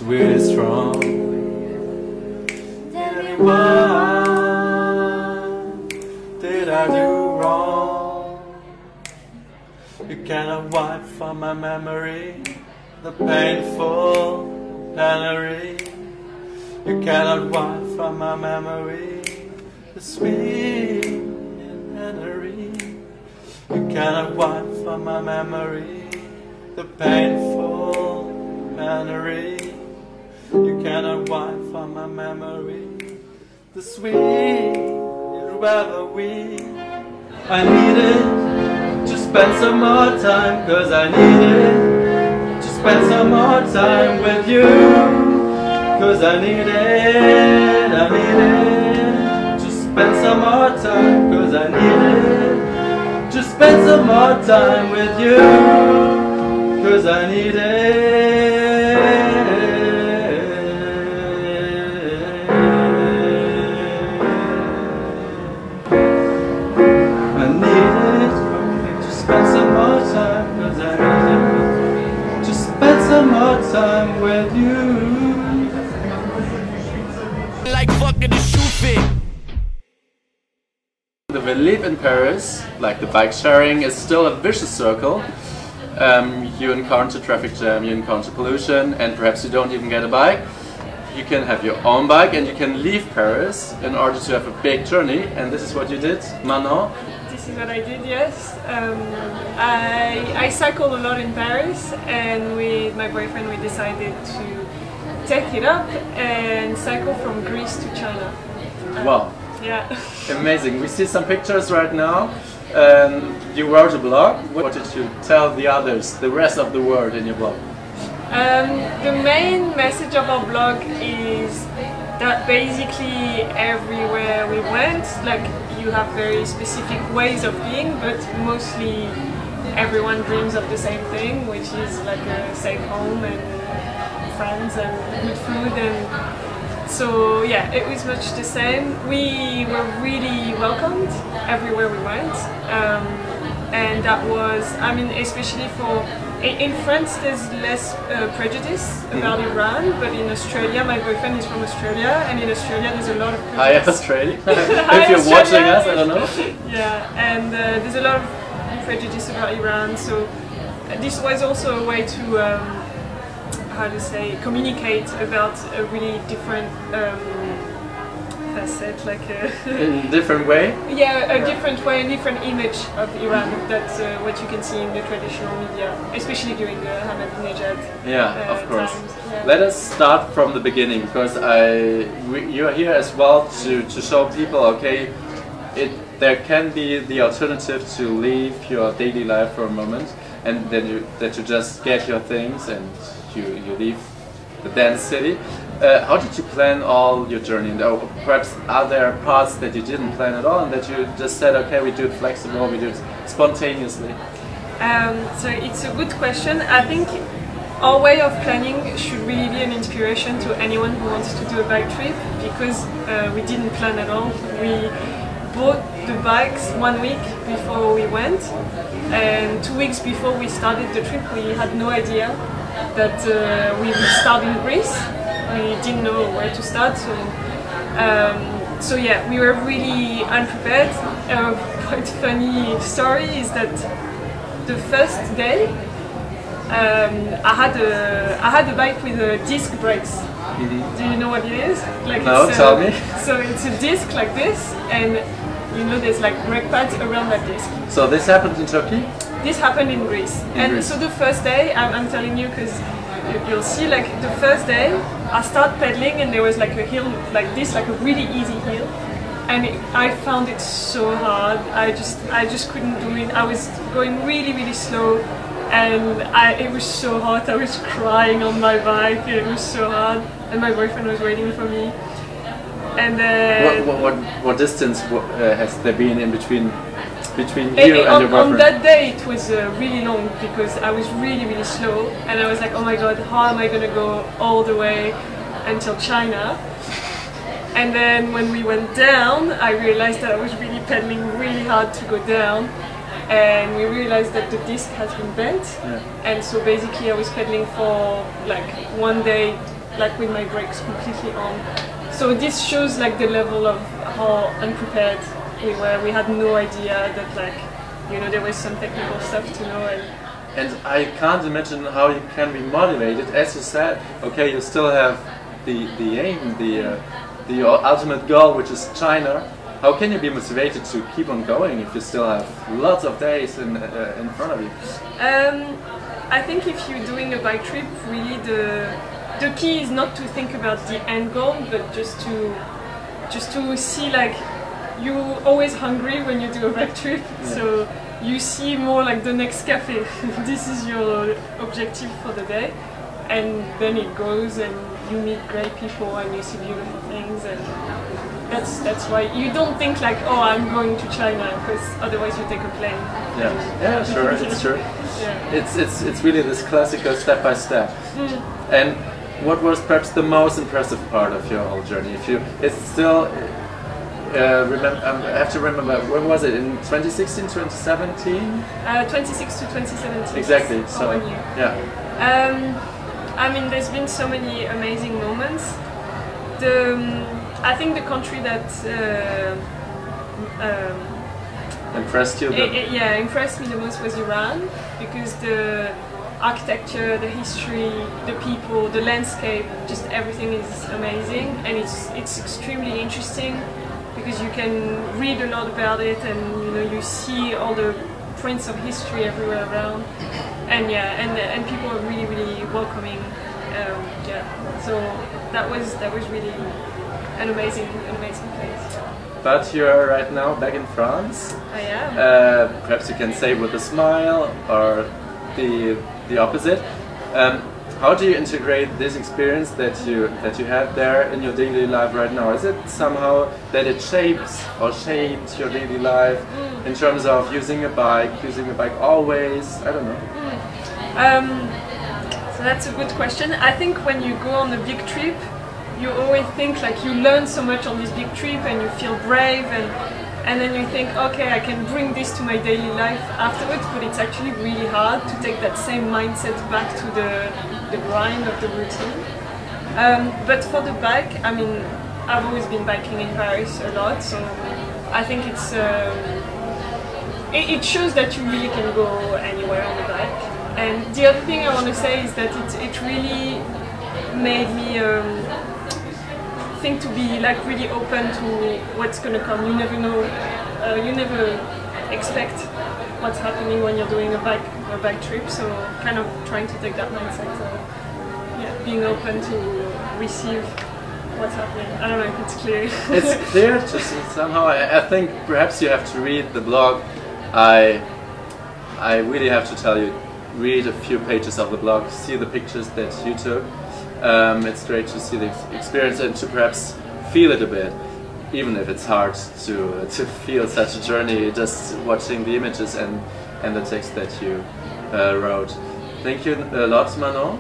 Really strong. Tell me What did I do wrong? You cannot wipe from my memory the painful memory. You cannot wipe from my memory the sweet memory. You cannot wipe from my memory the painful memory. You cannot wipe from my memory the sweet reverie. I needed to spend some more time, cause I needed to spend some more time with you. Cause I needed, I needed to spend some more time, cause I needed to spend some more time with you. Cause I needed. Some more time with you. Like fucking the shoe fit. The belief in Paris, like the bike sharing, is still a vicious circle. Um, you encounter traffic jam, you encounter pollution, and perhaps you don't even get a bike. You can have your own bike and you can leave Paris in order to have a big journey, and this is what you did, Manon. This is what I did, yes. Um, I, I cycled a lot in Paris, and with my boyfriend, we decided to take it up and cycle from Greece to China. Uh, Wow. Yeah. Amazing. We see some pictures right now. Um, you wrote a blog. What did you tell the others, the rest of the world in your blog? Um, the main message of our blog is that basically everywhere we went, like you have very specific ways of being, but mostly everyone dreams of the same thing, which is like a safe home and friends and good food and so yeah, it was much the same. We were really welcomed everywhere we went, um, and that was, I mean, especially for in in France, there's less uh, prejudice about Iran, but in Australia, my boyfriend is from Australia, and in Australia, there's a lot of Hi, prejudice. Australia. Hi, if you're watching us, I don't know. yeah, and uh, there's a lot of prejudice about Iran, so uh, this was also a way to, um, how to say, communicate about a really different um, facet, like a In different way. yeah, a different way, a different image of Iran. That's uh, what you can see in the traditional media, especially during the Ahmadinejad. Yeah, uh, of course. Yeah. Let us start from the beginning because I we, you're here as well to, to show people okay it there can be the alternative to leave your daily life for a moment and then you that you just get your things and you, you leave the dance city. Uh, how did you plan all your journey? And, oh, perhaps are there parts that you didn't plan at all and that you just said okay we do it flexible, we do it spontaneously? Um, so it's a good question. I think our way of planning should really be an inspiration to anyone who wants to do a bike trip because uh, we didn't plan at all. We bought the bikes one week before we went, and two weeks before we started the trip, we had no idea that uh, we would start in Greece. We didn't know where to start, so um, so yeah, we were really unprepared. A quite funny story is that the first day um, I had a I had a bike with uh, disc brakes. Mhm. Do you know what it is? Like No, it's, tell uh, me. So it's a disc like this, and you know there's like brake pads around that disc. So this happened in Turkey? This happened in Greece. In and Greece. so the first day, I'm, I'm telling you because you'll see, like the first day, I start pedaling and there was like a hill like this, like a really easy hill. And it, I found it so hard. I just, I just couldn't do it. I was going really, really slow, and I, it was so hot. I was crying on my bike. It was so hard, and my boyfriend was waiting for me. And then What, what, what, what distance uh, has there been in between between you and on, your on that day it was uh, really long because I was really really slow and I was like oh my god how am I gonna go all the way until China? And then when we went down I realized that I was really pedaling really hard to go down and we realized that the disc has been bent. Yeah. and so basically I was pedaling for like one day like with my brakes completely on. So this shows like the level of how unprepared we were we had no idea that like you know there was some technical stuff to know and And I can't imagine how you can be motivated. As you said, okay, you still have the the aim, the uh, the ultimate goal, which is China. How can you be motivated to keep on going if you still have lots of days in uh, in front of you? Um, I think if you're doing a bike trip, really the the key is not to think about the end goal, but just to just to see like you're always hungry when you do a bike trip. Yeah. So you see more like the next cafe. this is your objective for the day, and then it goes and you meet great people and you see beautiful things and. That's, that's why you don't think like oh I'm going to China because otherwise you take a plane. Yeah, yeah, sure, it's true. Yeah. It's it's it's really this classical step by step. Mm. And what was perhaps the most impressive part of your whole journey? If you, it's still. Uh, remember, um, I have to remember. When was it? In 2016, 2017? Uh, 26 to 2017. Exactly. for So yeah. Um, I mean, there's been so many amazing moments. The, um, I think the country that uh, um, Impressed you? i- The, i- yeah impressed me the most was Iran because the architecture, the history, the people, the landscape, just everything is amazing and it's it's extremely interesting because you can read a lot about it and you know you see all the prints of history everywhere around and yeah and and people are really really welcoming um, yeah so that was that was really an amazing an amazing place but you're right now back in France. I am. Uh, perhaps you can say with a smile or the the opposite. Um, how do you integrate this experience that you that you had there in your daily life right now? Is it somehow that it shapes or shapes your daily life in terms of using a bike, using a bike always? I don't know. Um, so that's a good question. I think when you go on a big trip, you always think like you learn so much on this big trip and you feel brave and and then you think, okay, I can bring this to my daily life afterwards, but it's actually really hard to take that same mindset back to the, the grind of the routine. Um, but for the bike, I mean, I've always been biking in Paris a lot, so I think it's um, it, it shows that you really can go anywhere on the bike. And the other thing I want to say is that it, it really made me um, think to be like really open to what's going to come. You never know, uh, you never expect what's happening when you're doing a bike a bike trip. So kind of trying to take that mindset, uh, yeah, being open to receive what's happening. I don't know if it's clear. it's clear just somehow I, I think perhaps you have to read the blog i i really have to tell you read a few pages of the blog see the pictures that you took um, it's great to see the experience and to perhaps feel it a bit even if it's hard to to feel such a journey just watching the images and and the text that you uh, wrote thank you a lot manon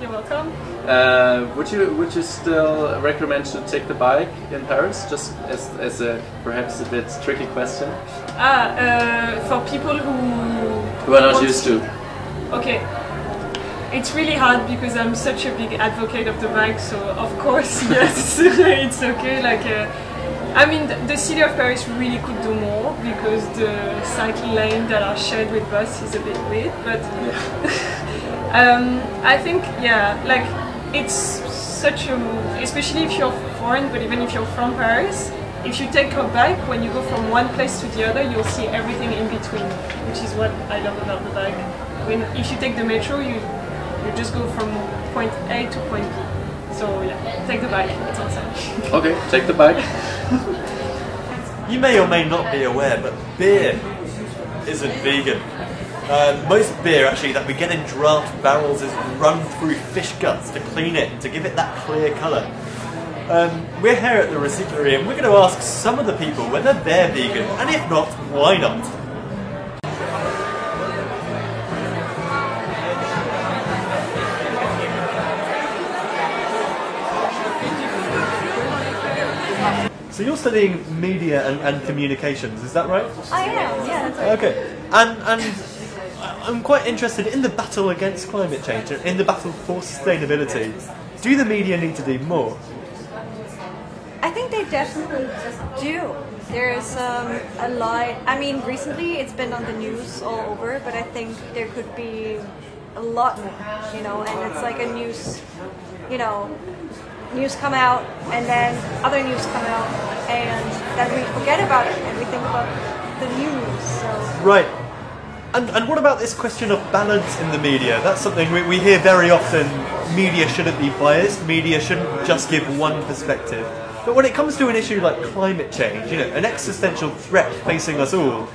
You're welcome. uh, would you would you still recommend to take the bike in Paris? Just as, as a perhaps a bit tricky question. Ah, uh, for people who Who are not used to. Okay. It's really hard because I'm such a big advocate of the bike, so of course, yes, it's okay. Like, uh, I mean, the, city of Paris really could do more because the cycle lane that are shared with bus is a bit weird. But Um, I think yeah, like it's such a move, especially if you're foreign, but even if you're from Paris. If you take a bike, when you go from one place to the other, you'll see everything in between, which is what I love about the bike. When if you take the metro, you you just go from point A to point B. So yeah, take the bike. It's awesome. Okay, take the bike. You may or may not be aware, but beer isn't vegan. Uh, most beer, actually, that we get in draft barrels is run through fish guts to clean it and to give it that clear colour. Um, we're here at the Recyclery and we're going to ask some of the people whether they're vegan, and if not, why not? Studying media and, and communications, is that right? I am, yeah, that's right. Okay, and and I'm quite interested in the battle against climate change, in the battle for sustainability. Do the media need to do more? I think they definitely do. There's um, a lot. I mean, recently it's been on the news all over, but I think there could be a lot more. You know, and it's like a news. You know, news come out, and then other news come out, and then we forget about it, and we think about the news. So Right. And, and what about this question of balance in the media? That's something we, we hear very often. Media shouldn't be biased. Media shouldn't just give one perspective. But when it comes to an issue like climate change, you know, an existential threat facing us all,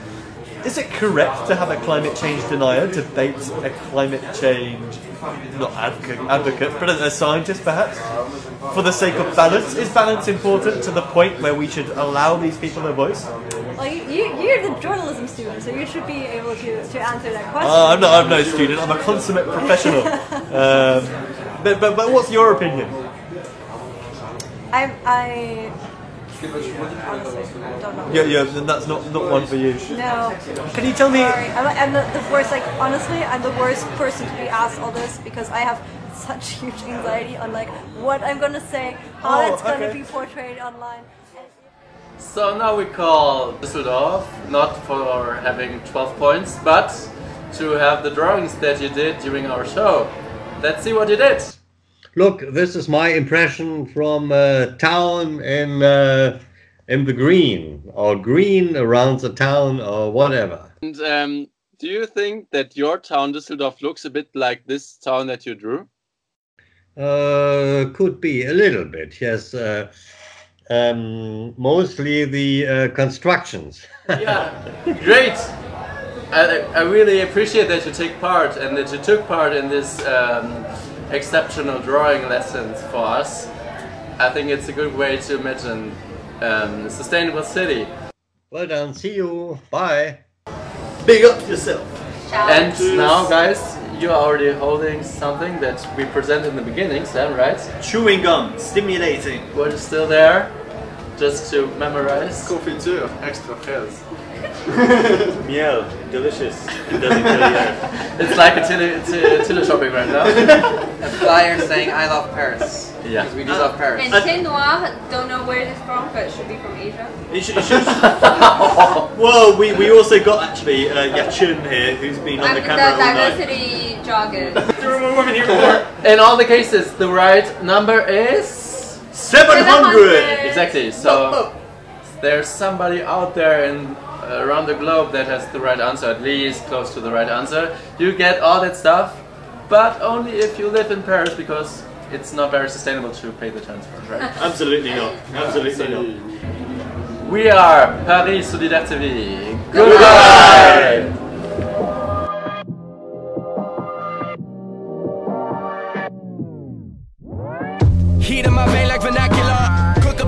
is it correct to have a climate change denier debate a climate change, not advocate, advocate but a, scientist perhaps, for the sake of balance? Is balance important to the point where we should allow these people a voice? well, you, you, you're the journalism student, so you should be able to, to answer that question. Uh, I'm, not, I'm no student, I'm a consummate professional. um, but, but, but what's your opinion? I, I honestly don't know. Yeah, yeah, then that's not, not one for you. No. Can you tell me- Sorry, I'm, I'm the, the worst. Like honestly, I'm the worst person to be asked all this because I have such huge anxiety on like what I'm gonna say, how Oh, it's gonna okay. be portrayed online. So now we call Düsseldorf not for having 12 points, but to have the drawings that you did during our show. Let's see what you did. Look, this is my impression from a town in uh, in the green or green around the town or whatever. And um, do you think that your town, Düsseldorf, looks a bit like this town that you drew? Uh, could be a little bit, yes. Uh, um, mostly the uh, constructions. yeah, great. I, I really appreciate that you take part and that you took part in this um, exceptional drawing lessons for us. I think it's a good way to imagine um, a sustainable city. Well done. See you. Bye. Big up yourself. And now, guys, you are already holding something that we presented in the beginning, Sam, right? Chewing gum, stimulating. What is still there? Just to memorize. Confiture, extra fraise. Miel, delicious. It doesn't kill you. It's like a tele, te- tele shopping right now. a flyer saying I love Paris. Yeah. Because we do love Paris. And Thé Noir, don't know where it's from, but it should be from Asia. It should, it should- well, we, we also got actually uh, Yachun here, who's been on I'm the the camera all night. diversity jargon. In all the cases, the right number is 700. Exactly. So there's somebody out there in uh, Uh, around the globe that has the right answer, at least close to the right answer. You get all that stuff, but only if you live in Paris because it's not very sustainable to pay the transfer, right? Absolutely not. Absolutely not. We are Paris Solidarité Vie. Goodbye. Heat in my vein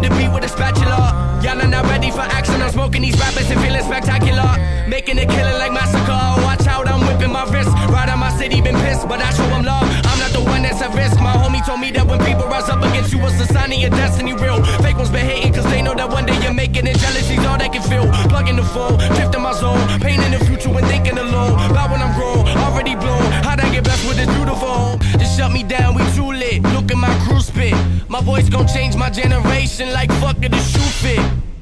The beat with a spatula. Y'all are not ready for action. I'm smoking these rappers and feeling spectacular. Making it killing like massacre. Watch out, I'm whipping my wrist. Right on my city, been pissed, but I show 'em love. I'm not the one that's at risk. My homie told me that when people rise up against you, it's the sign of your destiny real. Fake ones been hating, cause they know that one day you're making it. Jealousy's all they can feel. Plugging the phone, drifting my zone. Painting the future when thinking alone. About when I'm grown, already blown. How'd I get blessed with this beautiful home? Just shut me down, we too Look at my crew spit. My voice gon' change my generation like fuck it, the shoe fit.